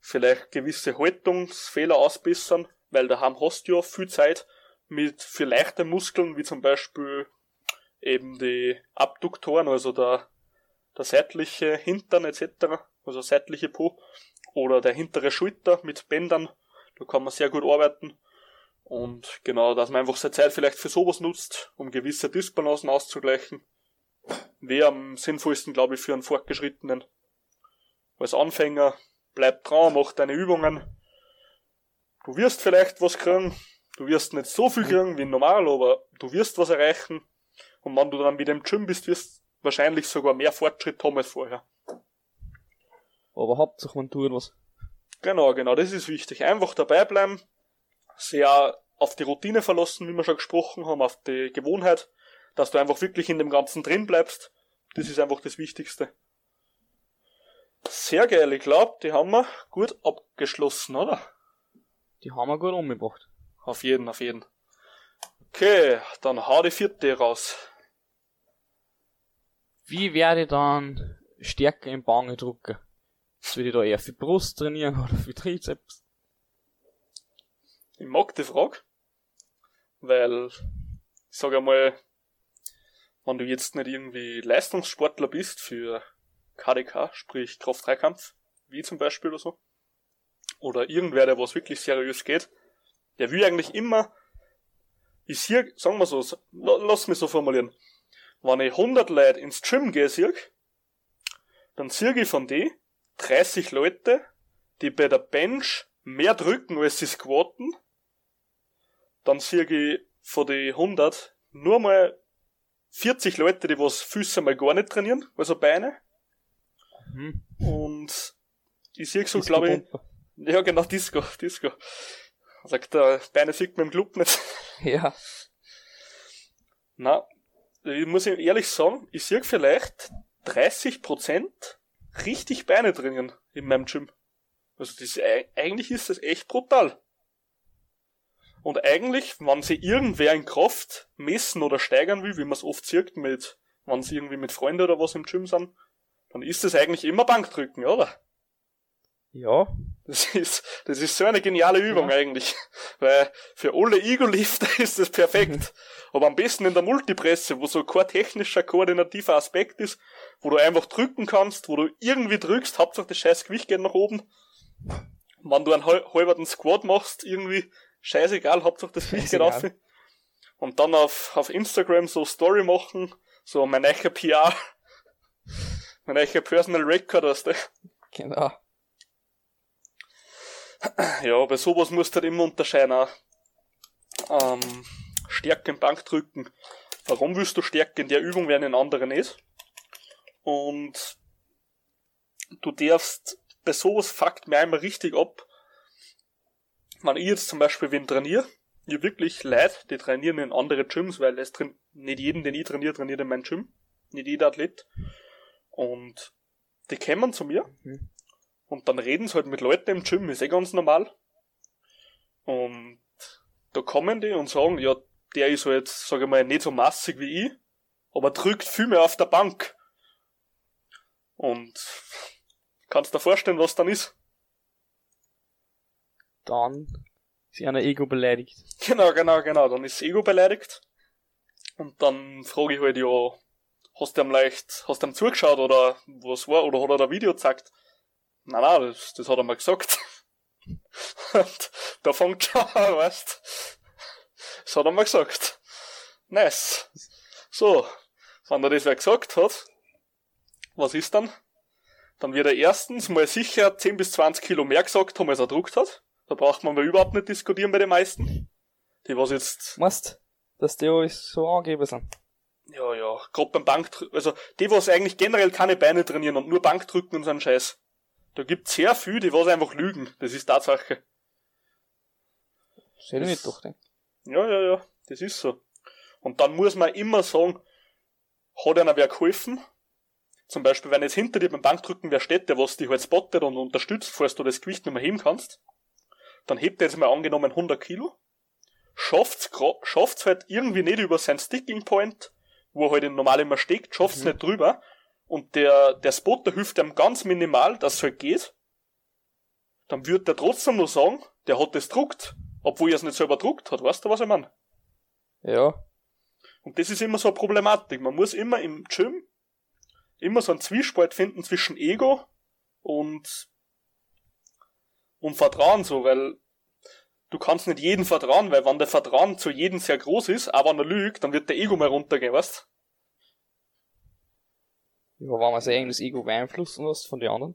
vielleicht gewisse Haltungsfehler ausbessern, weil daheim hast du ja viel Zeit mit für leichte Muskeln, wie zum Beispiel eben die Abduktoren, also der, der seitliche Hintern etc., also seitliche Po, oder der hintere Schulter mit Bändern, da kann man sehr gut arbeiten. Und genau, dass man einfach seine Zeit vielleicht für sowas nutzt, um gewisse Dysbalancen auszugleichen wäre am sinnvollsten, glaube ich, für einen Fortgeschrittenen. Als Anfänger, bleib dran, mach deine Übungen. Du wirst vielleicht was kriegen. Du wirst nicht so viel kriegen wie normal, aber du wirst was erreichen. Und wenn du dann wieder im Gym bist, wirst wahrscheinlich sogar mehr Fortschritt haben als vorher. Aber Hauptsache man tut was. Genau, genau, das ist wichtig. Einfach dabei bleiben, sehr auf die Routine verlassen, wie wir schon gesprochen haben, auf die Gewohnheit, dass du einfach wirklich in dem Ganzen drin bleibst. Das ist einfach das Wichtigste. Sehr geil, ich glaube, die haben wir gut abgeschlossen, oder? Die haben wir gut umgebracht. Auf jeden, auf jeden. Okay, dann hau die vierte raus. Wie werde ich dann stärker im Bangedrucker? Soll ich da eher für Brust trainieren oder für Trizeps? Ich mag die Frage, weil, ich sag einmal, wenn du jetzt nicht irgendwie Leistungssportler bist für KDK, sprich Kraft-3-Kampf, wie zum Beispiel oder so, oder irgendwer, der was wirklich seriös geht, der will eigentlich immer, ich sehe, sagen wir so, lass mich so formulieren, wenn ich 100 Leute ins Gym gehe, sehe, dann sehe ich von denen 30 Leute, die bei der Bench mehr drücken als sie squatten, dann sehe ich von den 100 nur mal 40 Leute, die was Füße mal gar nicht trainieren, also Beine. Mhm. Und ich sehe so, glaube ich, ja genau, Disco, Disco. Sagt der Beine sieht man im Club nicht. Ja. Na, ich muss ehrlich sagen, ich sehe vielleicht 30% richtig Beine trainieren in meinem Gym. Also das, eigentlich ist das echt brutal. Und eigentlich, wenn sie irgendwer in Kraft messen oder steigern will, wie man es oft sieht mit, wenn sie irgendwie mit Freunden oder was im Gym sind, dann ist das eigentlich immer Bankdrücken, oder? Ja. Das ist, das ist so eine geniale Übung ja. eigentlich. Weil für alle Ego-Lifter ist das perfekt. Aber am besten in der Multipresse, wo so kein technischer, koordinativer Aspekt ist, wo du einfach drücken kannst, wo du irgendwie drückst, Hauptsache das scheiß Gewicht geht nach oben. Wenn du einen halberten Squat machst, irgendwie, scheißegal, Hauptsache das Gewicht geht auf. Und dann auf, auf Instagram so Story machen, so mein eicher PR, mein eicher Personal Record, weißt du. Genau. Ja, bei sowas musst du halt immer unterscheiden. Auch. Ähm, Stärke im Bankdrücken. Warum willst du Stärke in der Übung, während in anderen nicht? Und du darfst, bei sowas fuckt mir einmal richtig ab, wenn ich jetzt zum Beispiel wen trainiere, ich wirklich leid, die trainieren in andere Gyms, weil es drin, nicht jeden, den ich trainiere, trainiert in meinem Gym. Nicht jeder Athlet. Und die kommen zu mir mhm. Und dann reden sie halt mit Leuten im Gym, ist eh ganz normal. Und da kommen die und sagen, ja, der ist halt, sag ich mal, nicht so massig wie ich, aber drückt viel mehr auf der Bank. Und kannst dir vorstellen, was dann ist? Dann ist einer Ego beleidigt. Genau, genau, genau. Dann ist Ego beleidigt. Und dann frage ich halt, ja, hast du ihm leicht, hast du ihm zugeschaut oder was war, oder hat er da Video gezeigt? Nein, nein, das, das hat er mal gesagt. Und da fängt schon an, weißt Das hat er mal gesagt. Nice. So, wenn er das wer gesagt hat, was ist dann? Dann wird er erstens mal sicher 10 bis 20 Kilo mehr gesagt haben, als er druckt hat. Da braucht man mal überhaupt nicht diskutieren bei den meisten. Die was jetzt. Meinst, dass die alles so angeben sind? Ja, ja. Gerade beim Bankdrücken, also die, was eigentlich generell keine Beine trainieren und nur Bankdrücken und so einen Scheiß. Da gibt's sehr viel, die was einfach lügen. Das ist Tatsache. Soll ich nicht doch, denk. Ja, ja, ja. Das ist so. Und dann muss man immer sagen, hat einer wer geholfen? Zum Beispiel, wenn jetzt hinter dir beim Bankdrücken wer steht, der was dich halt spottet und unterstützt, falls du das Gewicht nicht mehr heben kannst, dann hebt er jetzt mal angenommen 100 Kilo, schafft's, schafft's halt irgendwie nicht über sein Sticking Point, wo er halt normal immer steckt, schafft's mhm. nicht drüber, und der, der Spotter hilft ihm ganz minimal, dass es halt geht, dann wird der trotzdem nur sagen, der hat das druckt, obwohl er es nicht selber druckt hat, weißt du, was ich meine? Ja. Und das ist immer so eine Problematik. Man muss immer im Gym immer so einen Zwiespalt finden zwischen Ego und, und Vertrauen so, weil du kannst nicht jeden vertrauen, weil wenn der Vertrauen zu jedem sehr groß ist, aber wenn er lügt, dann wird der Ego mal runtergehen, weißt Ja, wenn man sein eigenes Ego beeinflussen lässt von den anderen.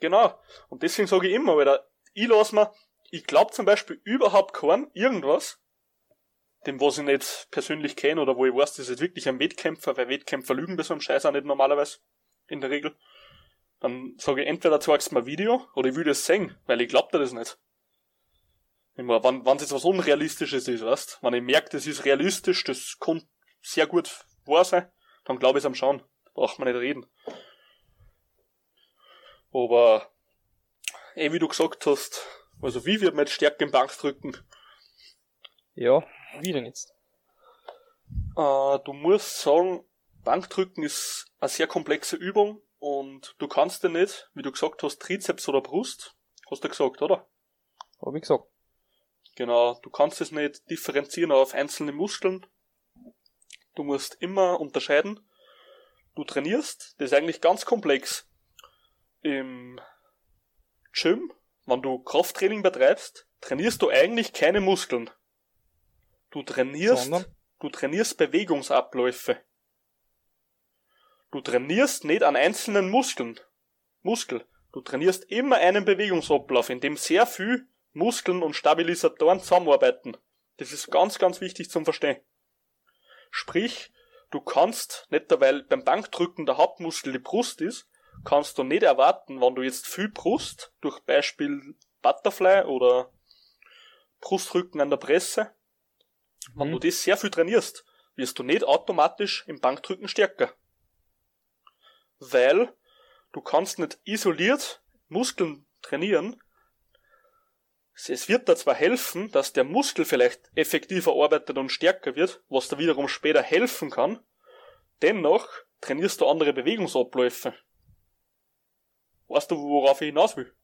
Genau. Und deswegen sage ich immer, weil ich lasse mir, ich glaube zum Beispiel überhaupt keinen irgendwas, dem was ich nicht persönlich kenne oder wo ich weiß, das ist wirklich ein Wettkämpfer, weil Wettkämpfer lügen bei so einem Scheiß auch nicht normalerweise, in der Regel. Dann sage ich entweder zeigst du mir ein Video oder ich will das sehen, weil ich glaub dir das nicht. Immer, wenn es jetzt was Unrealistisches ist, weißt wenn ich merke, das ist realistisch, das kann sehr gut wahr sein, dann glaube ich es am Schauen. Braucht man nicht reden. Aber, eh wie du gesagt hast, also wie wird man jetzt stärker im Bankdrücken? Ja, wie denn jetzt? Äh, du musst sagen, Bankdrücken ist eine sehr komplexe Übung und du kannst dir nicht, wie du gesagt hast, Trizeps oder Brust, hast du gesagt, oder? Hab ich gesagt. Genau, du kannst es nicht differenzieren auf einzelne Muskeln. Du musst immer unterscheiden. Du trainierst, das ist eigentlich ganz komplex. Im Gym, wenn du Krafttraining betreibst, trainierst du eigentlich keine Muskeln. Du trainierst, Sondern? du trainierst Bewegungsabläufe. Du trainierst nicht an einzelnen Muskeln. Muskel. Du trainierst immer einen Bewegungsablauf, in dem sehr viel Muskeln und Stabilisatoren zusammenarbeiten. Das ist ganz, ganz wichtig zum Verstehen. Sprich, du kannst, nicht weil beim Bankdrücken der Hauptmuskel die Brust ist, kannst du nicht erwarten, wenn du jetzt viel Brust, durch Beispiel Butterfly oder Brustrücken an der Presse, wenn Mhm. du das sehr viel trainierst, wirst du nicht automatisch im Bankdrücken stärker. Weil du kannst nicht isoliert Muskeln trainieren. Es wird da zwar helfen, dass der Muskel vielleicht effektiver arbeitet und stärker wird, was da wiederum später helfen kann. Dennoch trainierst du andere Bewegungsabläufe. Weißt du, worauf ich hinaus will?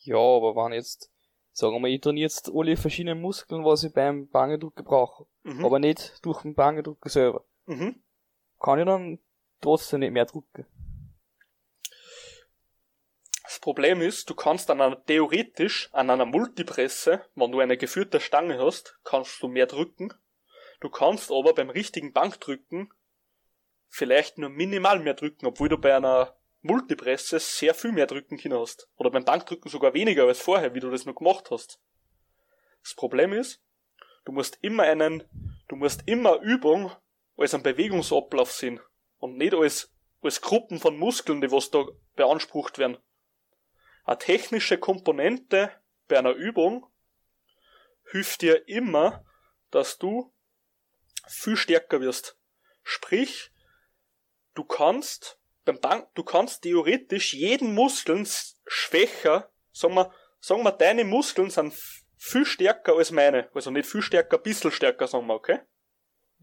Ja, aber wenn jetzt, sagen wir mal, ich trainiere jetzt alle verschiedenen Muskeln, was ich beim Bangedrücken brauche, Mhm. aber nicht durch den Bangedrücken selber, mhm. kann ich dann trotzdem nicht mehr drücken. Problem ist, du kannst an einer, theoretisch an einer Multipresse, wenn du eine geführte Stange hast, kannst du mehr drücken. Du kannst aber beim richtigen Bankdrücken vielleicht nur minimal mehr drücken, obwohl du bei einer Multipresse sehr viel mehr drücken können hast. Oder beim Bankdrücken sogar weniger als vorher, wie du das noch gemacht hast. Das Problem ist, du musst immer einen, du musst immer Übung als einen Bewegungsablauf sehen und nicht als, als Gruppen von Muskeln, die was da beansprucht werden. Eine technische Komponente bei einer Übung hilft dir immer, dass du viel stärker wirst. Sprich, du kannst beim Bank, du kannst theoretisch jeden Muskeln schwächer, sagen wir, sagen wir, deine Muskeln sind viel stärker als meine. Also nicht viel stärker, ein bisschen stärker, sagen wir, okay?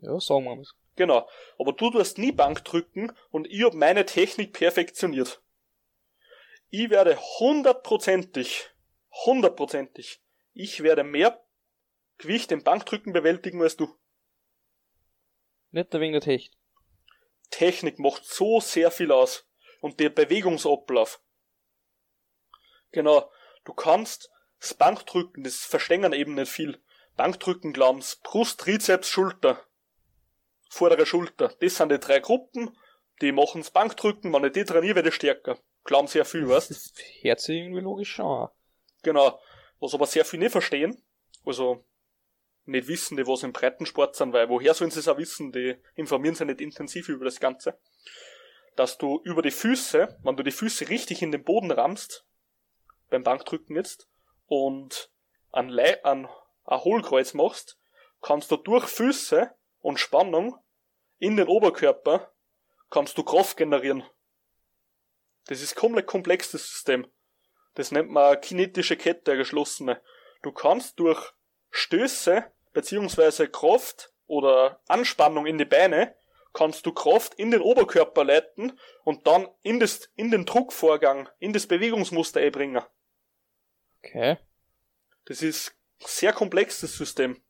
Ja, sagen wir mal. Genau. Aber du tust nie Bank drücken und ich hab meine Technik perfektioniert. Ich werde hundertprozentig, hundertprozentig, ich werde mehr Gewicht im Bankdrücken bewältigen als du. Nicht wegen der Technik. Technik macht so sehr viel aus. Und der Bewegungsablauf. Genau. Du kannst das Bankdrücken, das verstehen eben nicht viel. Bankdrücken glauben's Brust, Trizeps, Schulter. Vordere Schulter. Das sind die drei Gruppen, die machen's Bankdrücken, wenn ich die trainiere, werde ich stärker. Glauben sehr viel, weißt? Das hört sich irgendwie logisch an. Genau. Was aber sehr viel nicht verstehen, also nicht wissen, die was im Breitensport sind, weil woher sollen sie es auch wissen, die informieren sich nicht intensiv über das Ganze, dass du über die Füße, wenn du die Füße richtig in den Boden rammst, beim Bankdrücken jetzt, und ein, Le ein, ein Hohlkreuz machst, kannst du durch Füße und Spannung in den Oberkörper, kannst du Kraft generieren. Das ist komplett komplex, das System. Das nennt man kinetische Kette, eine geschlossene. Du kannst durch Stöße beziehungsweise Kraft oder Anspannung in die Beine kannst du Kraft in den Oberkörper leiten und dann in, das, in den Druckvorgang, in das Bewegungsmuster einbringen. Okay. Das ist sehr komplex, das System.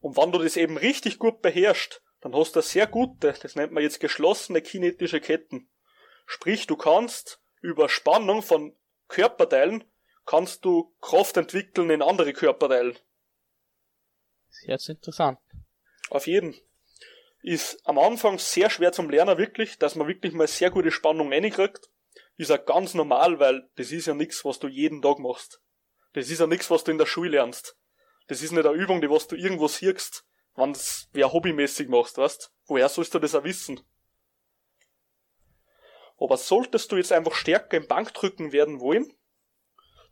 Und wenn du das eben richtig gut beherrschst, dann hast du eine sehr gute, das nennt man jetzt geschlossene kinetische Ketten. Sprich, du kannst über Spannung von Körperteilen kannst du Kraft entwickeln in andere Körperteile. Das hört sich interessant. Auf jeden. Ist am Anfang sehr schwer zum Lernen wirklich, dass man wirklich mal sehr gute Spannung reinkriegt. Ist auch ganz normal, weil das ist ja nichts, was du jeden Tag machst. Das ist ja nichts, was du in der Schule lernst. Das ist nicht eine Übung, die was du irgendwo siehst, wenn das wer hobbymäßig machst, weißt? Woher sollst du das auch wissen? Aber solltest du jetzt einfach stärker im Bankdrücken werden wollen,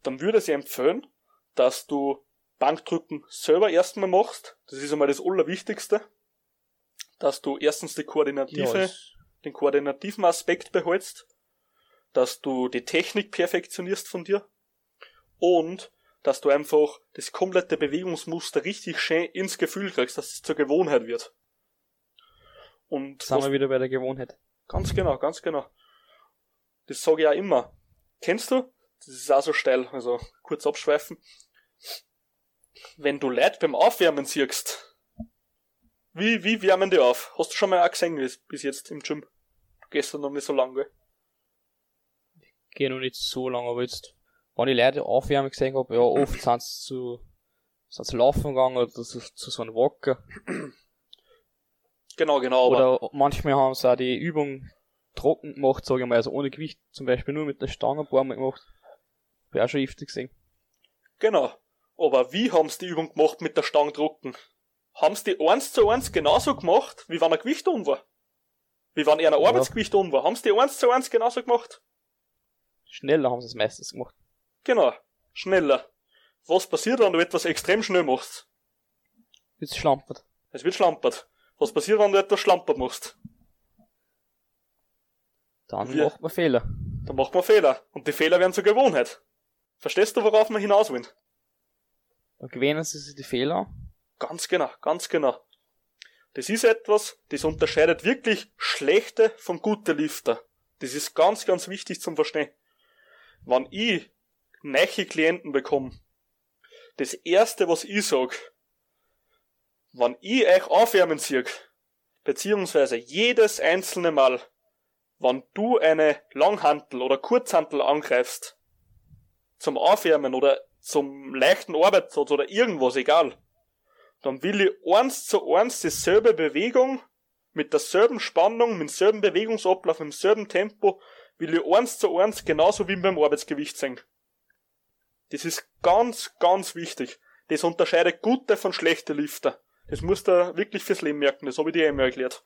dann würde ich empfehlen, dass du Bankdrücken selber erstmal machst. Das ist einmal das Allerwichtigste. Dass du erstens die koordinative, Ja, den koordinativen Aspekt behältst, dass du die Technik perfektionierst von dir und dass du einfach das komplette Bewegungsmuster richtig schön ins Gefühl kriegst, dass es zur Gewohnheit wird. Und sind wir wieder bei der Gewohnheit. Ganz genau, ganz genau. Das sage ich auch immer. Kennst du? Das ist auch so steil, also kurz abschweifen. Wenn du Leute beim Aufwärmen siehst, wie, wie wärmen die auf? Hast du schon mal auch gesehen bis jetzt im Gym? Du gehst noch nicht so lange, gell? Ich gehe noch nicht so lange, aber jetzt, wenn ich Leute aufwärmen gesehen habe, ja, oft sind sie zu, sind sie laufen gegangen oder zu, zu so einem Walker. Genau, genau. Oder manchmal haben sie auch die Übung trocken gemacht, sage ich mal, also ohne Gewicht, zum Beispiel nur mit der Stange ein paar Mal gemacht. Auch schon öfter gesehen. Genau. Aber wie haben sie die Übung gemacht mit der Stange drucken? Haben sie die eins zu eins genauso gemacht, wie wenn ein Gewicht um war? Wie wenn er ein Arbeitsgewicht um war? Haben sie die eins zu eins genauso gemacht? Schneller haben sie es meistens gemacht. Genau. Schneller. Was passiert, wenn du etwas extrem schnell machst? Es schlampert. Es wird schlampert. Was passiert, wenn du etwas schlampert machst? Dann Wir, macht man Fehler. Dann macht man Fehler. Und die Fehler werden zur Gewohnheit. Verstehst du, worauf wir hinaus wollen? Dann gewöhnen sie sich die Fehler. Ganz genau, ganz genau. Das ist etwas, das unterscheidet wirklich schlechte von guten Lifter. Das ist ganz, ganz wichtig zum Verstehen. Wenn ich neue Klienten bekomme, das erste, was ich sag, wenn ich euch aufwärmen sehe, beziehungsweise jedes einzelne Mal, wenn du eine Langhantel oder Kurzhantel angreifst, zum Aufwärmen oder zum leichten Arbeitssatz oder irgendwas, egal, dann will ich eins zu eins dieselbe Bewegung mit derselben Spannung, mit demselben Bewegungsablauf, mit demselben Tempo, will ich eins zu eins genauso wie beim Arbeitsgewicht sehen. Das ist ganz, ganz wichtig. Das unterscheidet gute von schlechten Lifter. Das musst du wirklich fürs Leben merken, das habe ich dir einmal erklärt.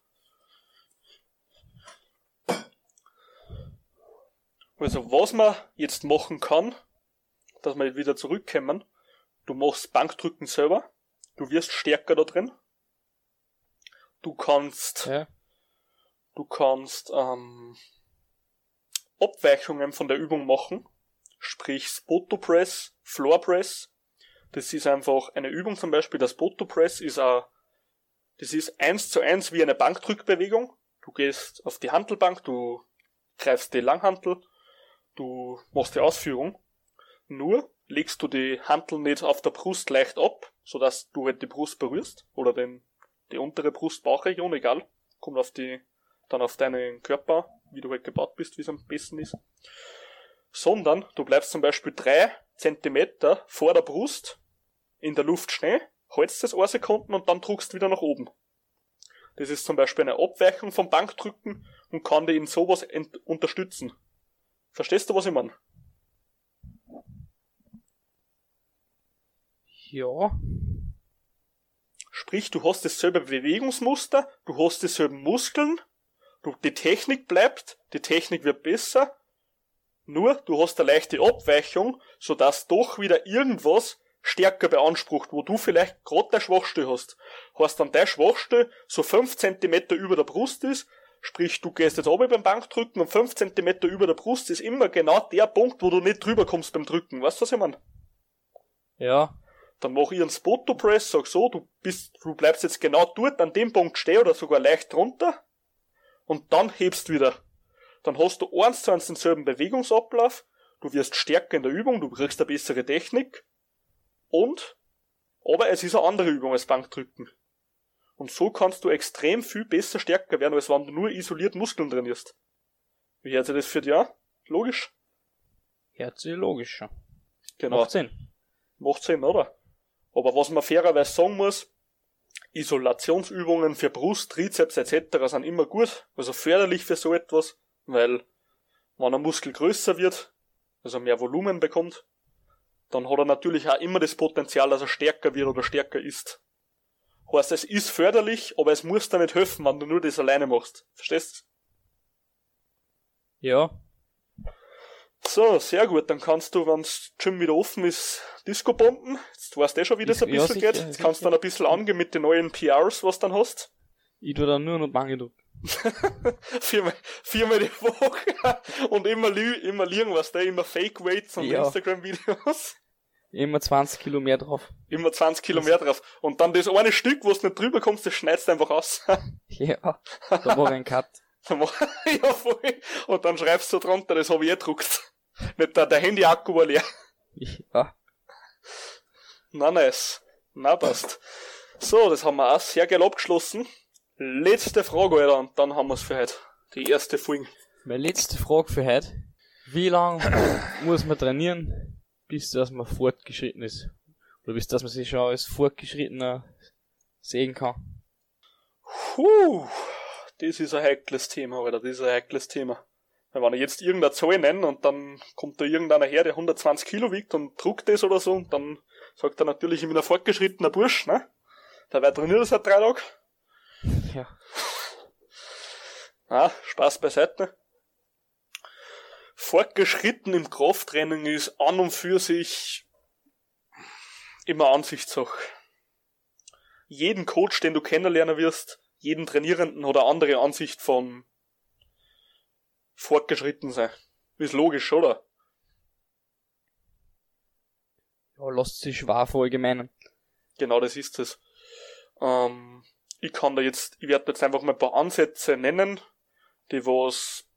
Also, was man jetzt machen kann, dass wir wieder zurückkommen, du machst Bankdrücken selber, du wirst stärker da drin, du kannst, ja. du kannst ähm, Abweichungen von der Übung machen, sprich Spoto Press, Floor Press. Das ist einfach eine Übung zum Beispiel, das Spoto Press ist a, das ist eins zu eins wie eine Bankdrückbewegung. Du gehst auf die Handelbank, du greifst die Langhantel, du machst die Ausführung. Nur legst du die Hantel nicht auf der Brust leicht ab, sodass du halt die Brust berührst, oder den, die untere Brust-Bauchregion, egal. Kommt auf die, dann auf deinen Körper, wie du halt gebaut bist, wie es am besten ist sondern du bleibst zum Beispiel drei Zentimeter vor der Brust in der Luft stehen, hältst es ein Sekunden und dann druckst wieder nach oben. Das ist zum Beispiel eine Abweichung vom Bankdrücken und kann dir in sowas unterstützen. Verstehst du, was ich meine? Ja. Sprich, du hast dasselbe Bewegungsmuster, du hast dieselben Muskeln, du, die Technik bleibt, die Technik wird besser, nur, du hast eine leichte Abweichung, sodass doch wieder irgendwas stärker beansprucht, wo du vielleicht gerade der Schwachstelle hast. Hast dann der Schwachstelle so 5 cm über der Brust ist, sprich du gehst jetzt oben beim Bankdrücken und 5 cm über der Brust ist immer genau der Punkt, wo du nicht drüber kommst beim Drücken. Weißt du, was ich meine? Ja. Dann mach ich einen Spoto Press, sag so, du bist, du bleibst jetzt genau dort an dem Punkt stehen oder sogar leicht drunter und dann hebst wieder dann hast du eins zu eins denselben Bewegungsablauf, du wirst stärker in der Übung, du kriegst eine bessere Technik und, aber es ist eine andere Übung als Bankdrücken. Und so kannst du extrem viel besser stärker werden, als wenn du nur isoliert Muskeln trainierst. Wie hört sich das für dich an? Logisch? Hört sich logisch an. Genau. Macht Sinn. Macht Sinn, oder? Aber was man fairerweise sagen muss, Isolationsübungen für Brust, Trizeps etc. sind immer gut, also förderlich für so etwas weil wenn ein Muskel größer wird, also mehr Volumen bekommt, dann hat er natürlich auch immer das Potenzial, dass er stärker wird oder stärker ist. Heißt, es ist förderlich, aber es muss dir nicht helfen, wenn du nur das alleine machst. Verstehst du? Ja. So, sehr gut. Dann kannst du, wenn das Gym wieder offen ist, Disco bomben. Jetzt weißt du eh schon, wie das ein bisschen ja, sicher, geht. Jetzt kannst du dann ein bisschen angehen mit den neuen PRs, was du dann hast. Ich tu dann nur noch Bange viermal, viermal die Woche und immer, immer liegen was da, immer Fake Weights und ja. Instagram-Videos. Immer 20 Kilo mehr drauf. Immer 20 Kilo mehr drauf. Und dann das eine Stück, wo du nicht drüber kommst, das schneidest du einfach aus. ja, da war ein Cut. ja, voll. Und dann schreibst du drunter, das habe ich eh gedruckt. Nicht der, der Handy-Akku war leer. Ja. Na, nice. Na, passt. So, das haben wir auch sehr geil abgeschlossen. Letzte Frage, Alter, und dann haben wir es für heute. Die erste Folge. Meine letzte Frage für heute. Wie lange muss man trainieren, bis dass man fortgeschritten ist? Oder bis dass man sich schon als fortgeschrittener sehen kann? Puh, das ist ein heikles Thema, Alter, das ist ein heikles Thema. Wenn ich jetzt irgendeine Zahl nenne und dann kommt da irgendeiner her, der 120 Kilo wiegt und druckt das oder so, und dann sagt er natürlich, ich bin ein fortgeschrittener Bursch, ne? Der wird trainiert seit drei Tagen. Ja. Ah, Spaß beiseite. Fortgeschritten im Krafttraining ist an und für sich immer Ansichtssache. Jeden Coach, den du kennenlernen wirst, jeden Trainierenden hat eine andere Ansicht von fortgeschritten sein. Ist logisch, oder? Ja, lasst sich schwer verallgemeinern. Genau, das ist es. Ähm, ich kann da jetzt, ich werde jetzt einfach mal ein paar Ansätze nennen, die was,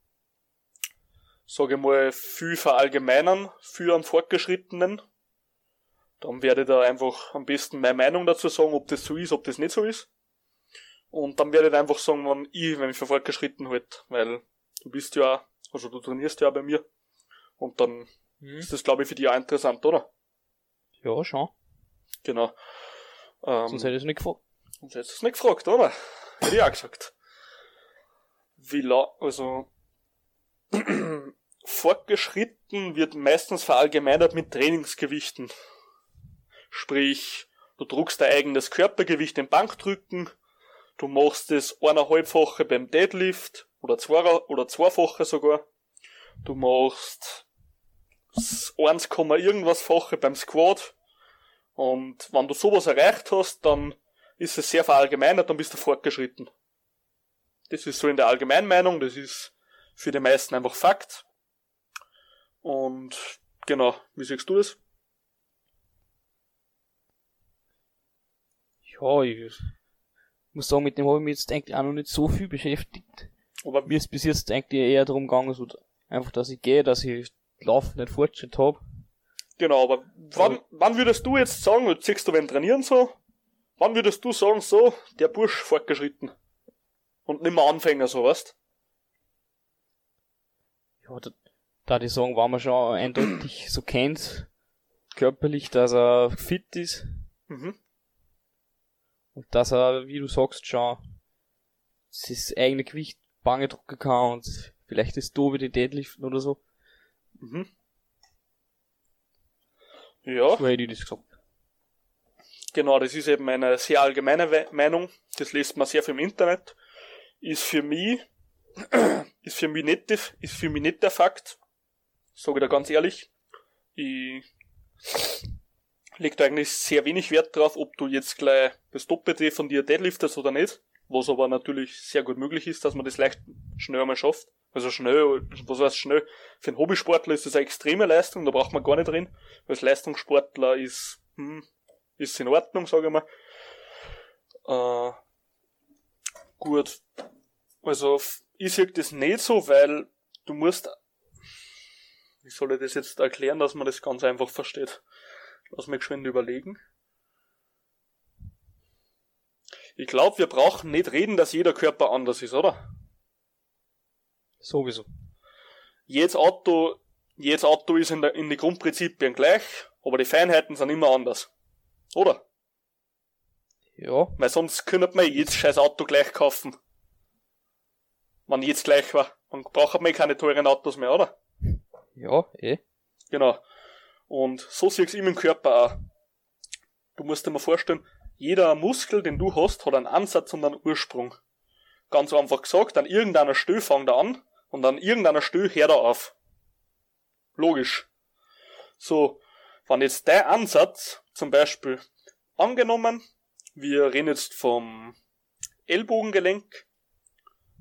sage ich mal, viel verallgemeinern für einen Fortgeschrittenen. Dann werde ich da einfach am besten meine Meinung dazu sagen, ob das so ist, ob das nicht so ist. Und dann werde ich einfach sagen, wann ich, wenn ich für fortgeschritten halt, weil du bist ja, also du trainierst ja auch bei mir. Und dann Hm. ist das, glaube ich, für dich auch interessant, oder? Ja, schon. Genau. Ähm, Sonst hätte ich es nicht gefragt. Sonst hättest du es nicht gefragt, oder? Hätte ich auch gesagt. Wie la also fortgeschritten wird meistens verallgemeinert mit Trainingsgewichten. Sprich, du druckst dein eigenes Körpergewicht im Bankdrücken, du machst das eineinhalbfache beim Deadlift oder zwei oder zweifache sogar. Du machst das 1, irgendwasfache beim Squat. Und wenn du sowas erreicht hast, dann ist es sehr verallgemeinert, dann bist du fortgeschritten. Das ist so in der Allgemeinmeinung, das ist für die meisten einfach Fakt. Und genau, wie siehst du das? Ja, ich muss sagen, mit dem habe ich mich jetzt eigentlich auch noch nicht so viel beschäftigt. Aber Mir ist bis jetzt eigentlich eher darum gegangen, so einfach, dass ich gehe, dass ich laufen nicht Fortschritt habe. genau, aber wann, wann würdest du jetzt sagen, jetzt siehst du wen trainieren so, wann würdest du sagen, so, der Bursch fortgeschritten? Und nimmer Anfänger, so weißt? Ja, da, da die sagen, wenn man schon eindeutig so kennt, körperlich, dass er fit ist Mhm. und dass er, wie du sagst, schon das eigene Gewicht Bange drucken kann und vielleicht ist da wieder Deadliften oder so. Mhm. Ja. So hätte ich das gesagt. Genau, das ist eben eine sehr allgemeine We Meinung. Das liest man sehr viel im Internet. Ist für mich, ist für mich nicht, ist für mich nicht der Fakt. Sage ich da ganz ehrlich. Ich leg da eigentlich sehr wenig Wert drauf, ob du jetzt gleich das Doppelte von dir deadliftest oder nicht. Was aber natürlich sehr gut möglich ist, dass man das leicht schnell einmal schafft. Also schnell, was heißt schnell? Für einen Hobbysportler ist das eine extreme Leistung, da braucht man gar nicht drin. Als Leistungssportler ist, hm, ist in Ordnung, sage ich mal. Äh, gut. Also, ich sehe das nicht so, weil du musst, wie soll ich das jetzt erklären, dass man das ganz einfach versteht? Lass mich geschwind überlegen. Ich glaube, wir brauchen nicht reden, dass jeder Körper anders ist, oder? Sowieso. Jedes Auto, jedes Auto ist in, der, in die Grundprinzipien gleich, aber die Feinheiten sind immer anders. Oder? Ja, Weil sonst könnte man jedes scheiß Auto gleich kaufen. Wenn jetzt gleich war. Dann braucht man eh keine teuren Autos mehr, oder? ja, eh. Genau. Und so siehst du im Körper auch. Du musst dir mal vorstellen, jeder Muskel, den du hast, hat einen Ansatz und einen Ursprung. Ganz einfach gesagt, an irgendeiner Stelle fängt er an und an irgendeiner Stelle hört er auf. Logisch. So, wenn jetzt der Ansatz, zum Beispiel, angenommen, wir reden jetzt vom Ellbogengelenk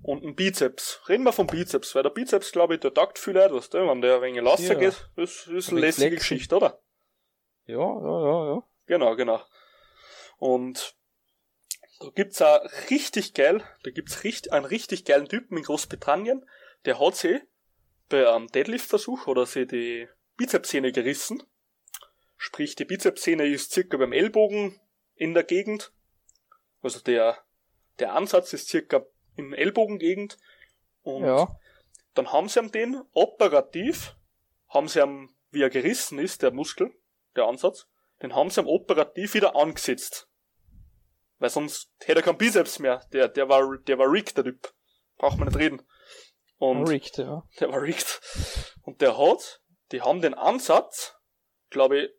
und ein Bizeps. Reden wir vom Bizeps, weil der Bizeps, glaube ich, der taugt viel Leute, weißt du, wenn der ein wenig lasser Ja. geht, das ist Ein eine lässige flexen. Geschichte, oder? Ja, ja, ja, ja. Genau, genau. Und da gibt's auch richtig geil, da gibt's richtig, einen richtig geilen Typen in Großbritannien, der hat sie bei einem Deadlift-Versuch oder sie die Bizepssehne gerissen. Sprich, die Bizepssehne ist circa beim Ellbogen in der Gegend. Also der, der Ansatz ist circa in Ellbogengegend. Und Ja. dann haben sie ihm den operativ, haben sie ihm, wie er gerissen ist, der Muskel, der Ansatz, den haben sie ihm operativ wieder angesetzt. Weil sonst hätte er keinen Bizeps mehr. Der, der war, der war rigged, der Typ. Braucht man nicht reden. Und Rigged, ja. der war rigged. Und der hat, die haben den Ansatz, glaube ich,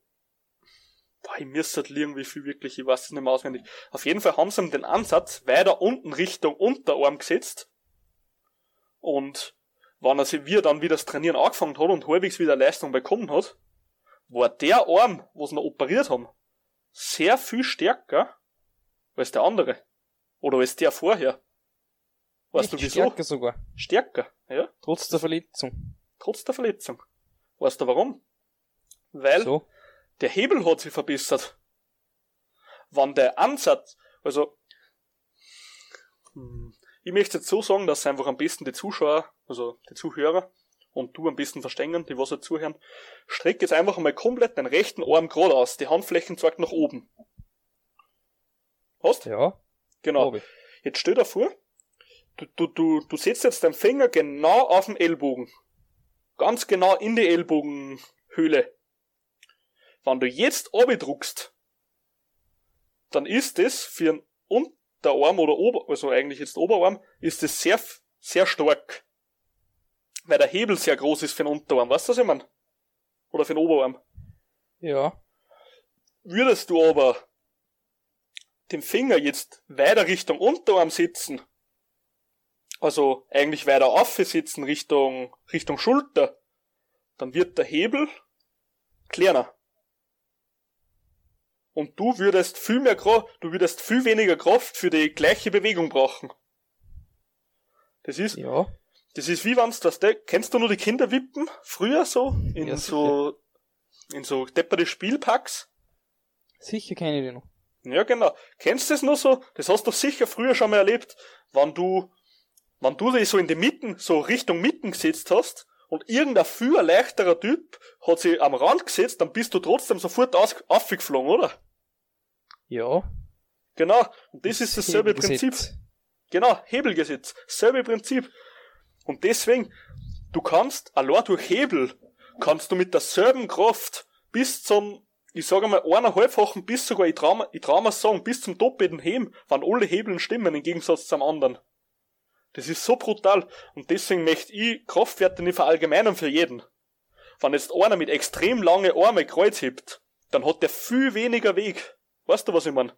boah, ich müsste halt liegen, wie viel wirklich, ich weiß es nicht mehr auswendig. Auf jeden Fall haben sie ihm den Ansatz weiter unten Richtung Unterarm gesetzt. Und wenn er sich, wie er dann wieder das Trainieren angefangen hat und halbwegs wieder Leistung bekommen hat, war der Arm, was wir operiert haben, sehr viel stärker als der andere. Oder als der vorher. Weißt du Echt wieso? Stärker sogar. Stärker, ja Trotz der Verletzung. trotz der Verletzung. Weißt du warum? Weil So. Der Hebel hat sich verbessert. Wann der Ansatz, also hm, ich möchte jetzt so sagen, dass einfach am besten die Zuschauer, also die Zuhörer und du am besten verstehen, die was jetzt zuhören, streck jetzt einfach einmal komplett den rechten Arm gerade aus, die Handflächen zeigt nach oben. Hast? Ja. Genau. Jetzt stell dir vor, du, du, du, du setzt jetzt deinen Finger genau auf den Ellbogen. Ganz genau in die Ellbogenhöhle. Wenn du jetzt druckst, dann ist es für einen Unterarm oder Ober, also eigentlich jetzt Oberarm, ist es sehr, sehr stark. Weil der Hebel sehr groß ist für den Unterarm, weißt du, was ich meine? Oder für den Oberarm. Ja. Würdest du aber den Finger jetzt weiter Richtung Unterarm setzen, also eigentlich weiter aufsitzen Richtung, Richtung Schulter, dann wird der Hebel kleiner. Und du würdest viel mehr, Kra- du würdest viel weniger Kraft für die gleiche Bewegung brauchen. Das ist, Ja. das ist wie wenn's das, de- kennst du nur die Kinderwippen? Früher so? In Ja, so, in so depperte Spielpacks? Sicher kenne ich die noch. Ja, genau. Kennst du das nur so? Das hast du sicher früher schon mal erlebt, wenn du, wenn du dich so in die Mitten, so Richtung Mitten gesetzt hast und irgendein viel leichterer Typ hat sich am Rand gesetzt, dann bist du trotzdem sofort aus, aufgeflogen, oder? Ja. Genau. Und das ist dasselbe. Prinzip. Genau, Hebelgesetz. Selbe Prinzip. Und deswegen, du kannst, allein durch Hebel, kannst du mit derselben Kraft bis zum, ich sage mal, eineinhalbfachen, bis sogar, ich trau, mir- ich trau mir sagen, bis zum doppelten heben, wenn alle Hebeln stimmen, im Gegensatz zum anderen. Das ist so brutal. Und deswegen möchte ich Kraftwerte nicht verallgemeinern für jeden. Wenn jetzt einer mit extrem lange Arme Kreuz hebt, dann hat der viel weniger Weg. Weißt du, was ich mein?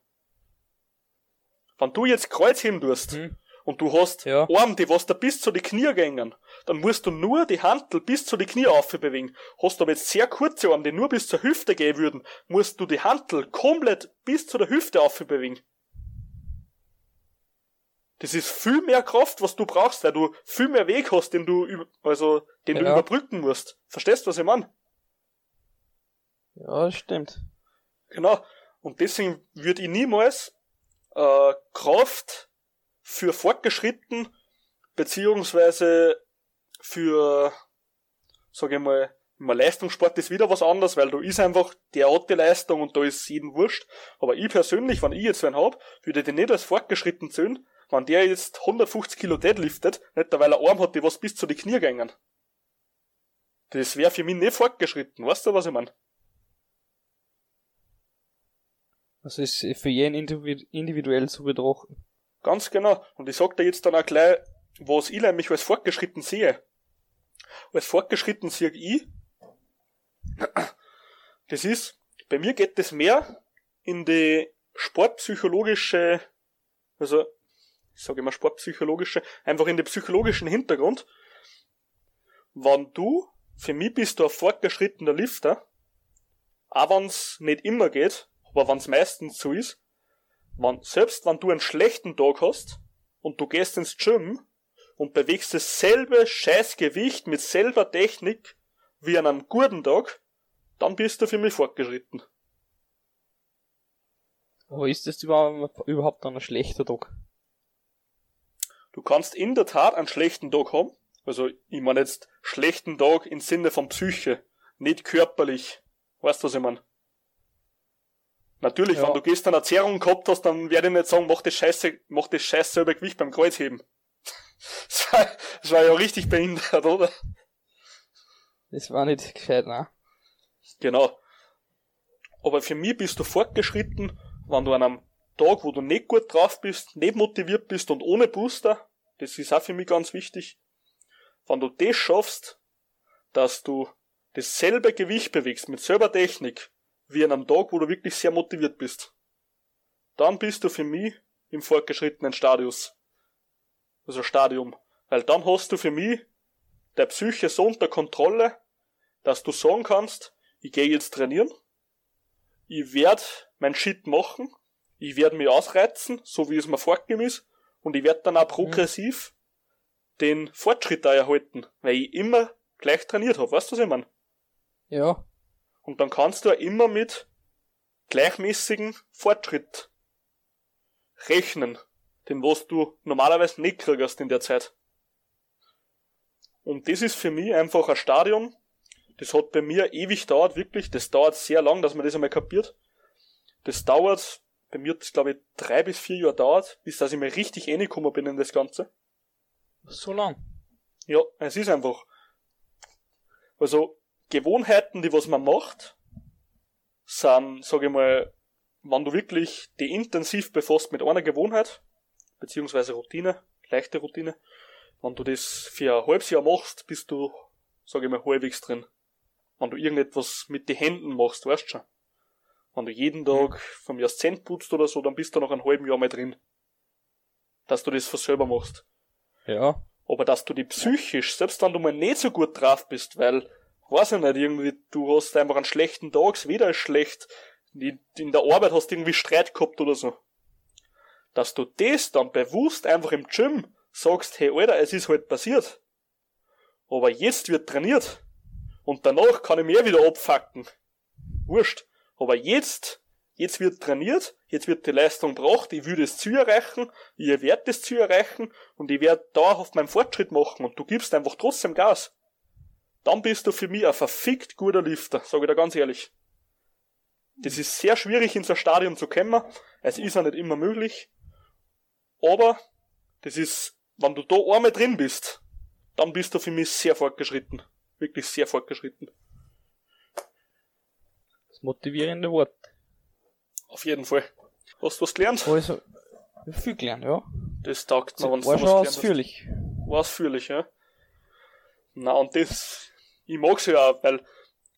Wenn du jetzt Kreuz heben tust, Hm. und du hast Ja. Arme, die was da bis zu die Knie gängen, dann musst du nur die Hantel bis zu die Knie aufbewegen. Hast du aber jetzt sehr kurze Arme, die nur bis zur Hüfte gehen würden, musst du die Hantel komplett bis zu der Hüfte aufbewegen. Das ist viel mehr Kraft, was du brauchst, weil du viel mehr Weg hast, den du, über- also, den du Ja. überbrücken musst. Verstehst du, was ich meine? Ja, das stimmt. Genau. Und deswegen würde ich niemals äh, Kraft für fortgeschritten beziehungsweise für, sage ich mal, immer Leistungssport ist wieder was anderes, weil du ist einfach der hat die Leistung und da ist jedem wurscht. Aber ich persönlich, wenn ich jetzt einen hab, würde den nicht als fortgeschritten zählen, wenn der jetzt 150 Kilo deadliftet, nicht weil er Arm hat, die was bis zu die Knie gängen. Das wäre für mich nicht fortgeschritten, weißt du, was ich meine? Das ist für jeden individu- individuell zu betrachten. Ganz genau. Und ich sag dir jetzt dann auch gleich, was ich nämlich als fortgeschritten sehe. Als fortgeschritten sehe ich, das ist, bei mir geht das mehr in die sportpsychologische, also, ich sage immer sportpsychologische, einfach in den psychologischen Hintergrund. Wenn du, für mich bist du ein fortgeschrittener Lifter, auch wenn's nicht immer geht, aber wenn's meistens so ist, wenn, selbst wenn du einen schlechten Tag hast und du gehst ins Gym und bewegst dasselbe Scheißgewicht mit selber Technik wie an einem guten Tag, dann bist du für mich fortgeschritten. Aber ist das überhaupt überhaupt dann ein schlechter Tag? Du kannst in der Tat einen schlechten Tag haben. Also, ich meine jetzt schlechten Tag im Sinne von Psyche, nicht körperlich. Weißt du, was ich meine? Natürlich, Ja. wenn du gestern eine Zerrung gehabt hast, dann werde ich nicht sagen, mach das Scheiße, mach das Scheiß selber Gewicht beim Kreuzheben. Das war, das war ja richtig behindert, oder? Das war nicht gescheit, ne? Genau. Aber für mich bist du fortgeschritten, wenn du an einem Tag, wo du nicht gut drauf bist, nicht motiviert bist und ohne Booster, das ist auch für mich ganz wichtig, wenn du das schaffst, dass du dasselbe Gewicht bewegst mit selber Technik, wie an einem Tag, wo du wirklich sehr motiviert bist, dann bist du für mich im fortgeschrittenen Stadius. Also Stadium. Weil dann hast du für mich der Psyche so unter Kontrolle, dass du sagen kannst, ich gehe jetzt trainieren, ich werde mein Shit machen, ich werde mich ausreizen, so wie es mir vorgegeben ist, und ich werde dann auch progressiv den Fortschritt da erhalten, weil ich immer gleich trainiert habe, weißt du, was ich meine? Ja. Und dann kannst du auch immer mit gleichmäßigen Fortschritt rechnen, den was du normalerweise nicht kriegst in der Zeit. Und das ist für mich einfach ein Stadium, das hat bei mir ewig dauert, wirklich, das dauert sehr lang, dass man das einmal kapiert. Das dauert, bei mir hat das glaube ich drei bis vier Jahre dauert, bis dass ich mir richtig reingekommen bin in das Ganze. So lang. Ja, es ist einfach. Also, Gewohnheiten, die was man macht, sind, sage ich mal, wenn du wirklich die intensiv befasst mit einer Gewohnheit, beziehungsweise Routine, leichte Routine, wenn du das für ein halbes Jahr machst, bist du, sage ich mal, halbwegs drin. Wenn du irgendetwas mit den Händen machst, weißt du schon. Wenn du jeden Tag von mir Zent putzt oder so, dann bist du nach einem halben Jahr mal drin. Dass du das für selber machst. Ja. Aber dass du die psychisch, selbst wenn du mal nicht so gut drauf bist, weil, weiß ich nicht, irgendwie, du hast einfach einen schlechten Tag, Wetter ist schlecht, in in der Arbeit hast du irgendwie Streit gehabt oder so. Dass du das dann bewusst einfach im Gym sagst, hey Alter, es ist halt passiert. Aber jetzt wird trainiert. Und danach kann ich mir wieder abfacken. Wurscht. Aber jetzt, jetzt wird trainiert, jetzt wird die Leistung gebracht, ich will das Ziel erreichen, ich werde das Ziel erreichen und ich werde dauerhaft meinen Fortschritt machen und du gibst einfach trotzdem Gas. Dann bist du für mich ein verfickt guter Lifter, sage ich dir ganz ehrlich. Das ist sehr schwierig in so ein Stadium zu kommen, es ist auch nicht immer möglich, aber das ist, wenn du da einmal drin bist, dann bist du für mich sehr fortgeschritten. Wirklich sehr fortgeschritten. Das motivierende Wort. Auf jeden Fall. Hast du was gelernt? Also, viel gelernt, ja. Das taugt mir, wenn's War du schon was gelernt hast. ausführlich. War ausführlich, ja. Na, und das, ich mag's ja auch, weil,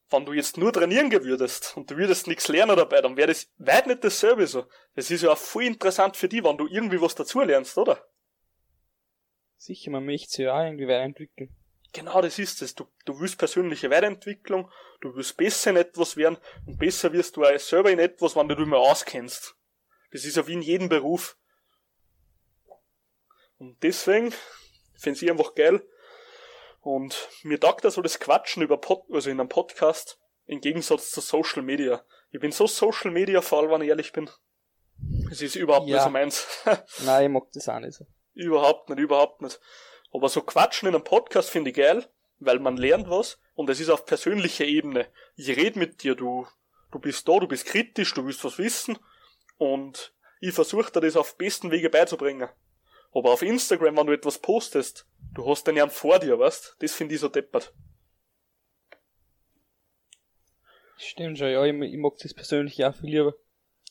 wenn du jetzt nur trainieren würdest und du würdest nichts lernen dabei, dann wäre das weit nicht dasselbe so. Das ist ja auch voll interessant für dich, wenn du irgendwie was dazu lernst, oder? Sicher, man möchte sich ja auch irgendwie weiterentwickeln. Genau das ist es. Du, du willst persönliche Weiterentwicklung, du willst besser in etwas werden und besser wirst du auch selber in etwas, wenn du dich mal auskennst. Das ist ja wie in jedem Beruf. Und deswegen finde ich einfach geil. Und mir taugt da so das Quatschen über Pod, also in einem Podcast, im Gegensatz zu Social Media. Ich bin so Social Media faul, wenn ich ehrlich bin. Es ist überhaupt Ja. nicht so meins. Nein, ich mag das auch nicht so. Überhaupt nicht, überhaupt nicht. Aber so Quatschen in einem Podcast finde ich geil, weil man lernt was und es ist auf persönlicher Ebene. Ich rede mit dir, du, du bist da, du bist kritisch, du willst was wissen und ich versuche dir das auf besten Wege beizubringen. Aber auf Instagram, wenn du etwas postest, du hast den ja vor dir, weißt? Das finde ich so deppert. Stimmt schon, ja, ich, ich mag das persönlich auch viel lieber.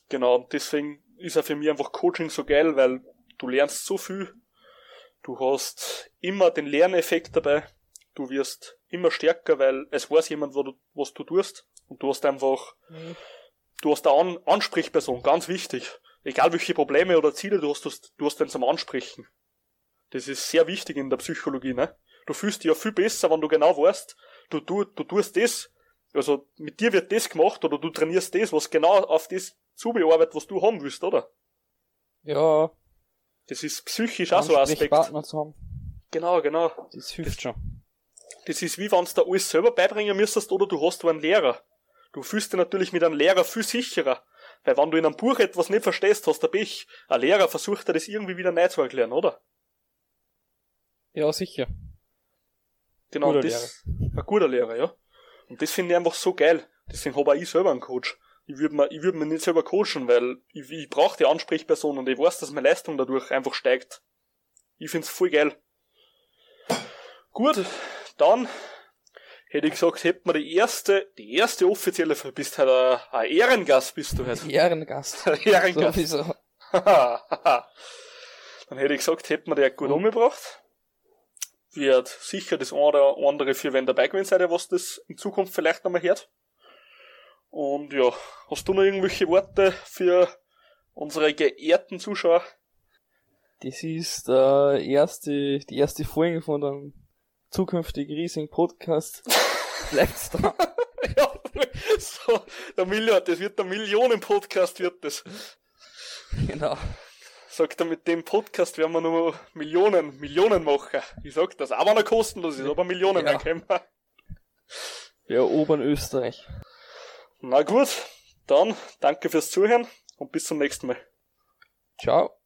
Genau, und deswegen ist er für mich einfach Coaching so geil, weil du lernst so viel. Du hast immer den Lerneffekt dabei. Du wirst immer stärker, weil es weiß jemand, wo du, was du tust. Und du hast einfach, du hast eine An Ansprechperson, ganz wichtig. Egal welche Probleme oder Ziele du hast, du hast, du hast den zum Ansprechen. Das ist sehr wichtig in der Psychologie, ne? Du fühlst dich ja viel besser, wenn du genau weißt, du, du, du tust das, also mit dir wird das gemacht oder du trainierst das, was genau auf das zubearbeitet, was du haben willst, oder? Ja, Das ist psychisch auch so ein Aspekt. Ansprechpartner zu haben, Genau, genau. das hilft schon. Das ist wie wenn du alles selber beibringen müsstest oder du hast einen Lehrer. Du fühlst dich natürlich mit einem Lehrer viel sicherer, Weil wenn du in einem Buch etwas nicht verstehst, hast du Pech. Ein Lehrer versucht dir das irgendwie wieder neu zu erklären, oder? Ja, sicher. Genau, Guter das, ein guter Lehrer, ja. Und das finde ich einfach so geil. Deswegen habe auch ich selber einen Coach. Ich würde mir, ich würd mir nicht selber coachen, weil ich, ich brauche die Ansprechperson und ich weiß, dass meine Leistung dadurch einfach steigt. Ich find's voll geil. Gut, dann hätte ich gesagt, hätten wir die erste, die erste offizielle, bist halt ein, ein Ehrengast, bist du halt. Ehrengast. Ehrengast. Sowieso. dann hätte ich gesagt, hätten wir die gut Mhm. umgebracht. Wird sicher das eine oder andere für wenn dabei gewesen sein, was das in Zukunft vielleicht nochmal hört. Und ja, hast du noch irgendwelche Worte für unsere geehrten Zuschauer? Das ist der erste, die erste Folge von dem zukünftigen riesigen Podcast. Bleibt's dran. ja, so, der Million, das wird der Millionen-Podcast, wird das. genau. Sagt er, mit dem Podcast werden wir nur Millionen, Millionen machen. Ich sag das, auch wenn er kostenlos ist, aber Millionen Ja. können wir. Ja, Obernösterreich. Na gut, dann danke fürs Zuhören und bis zum nächsten Mal. Ciao.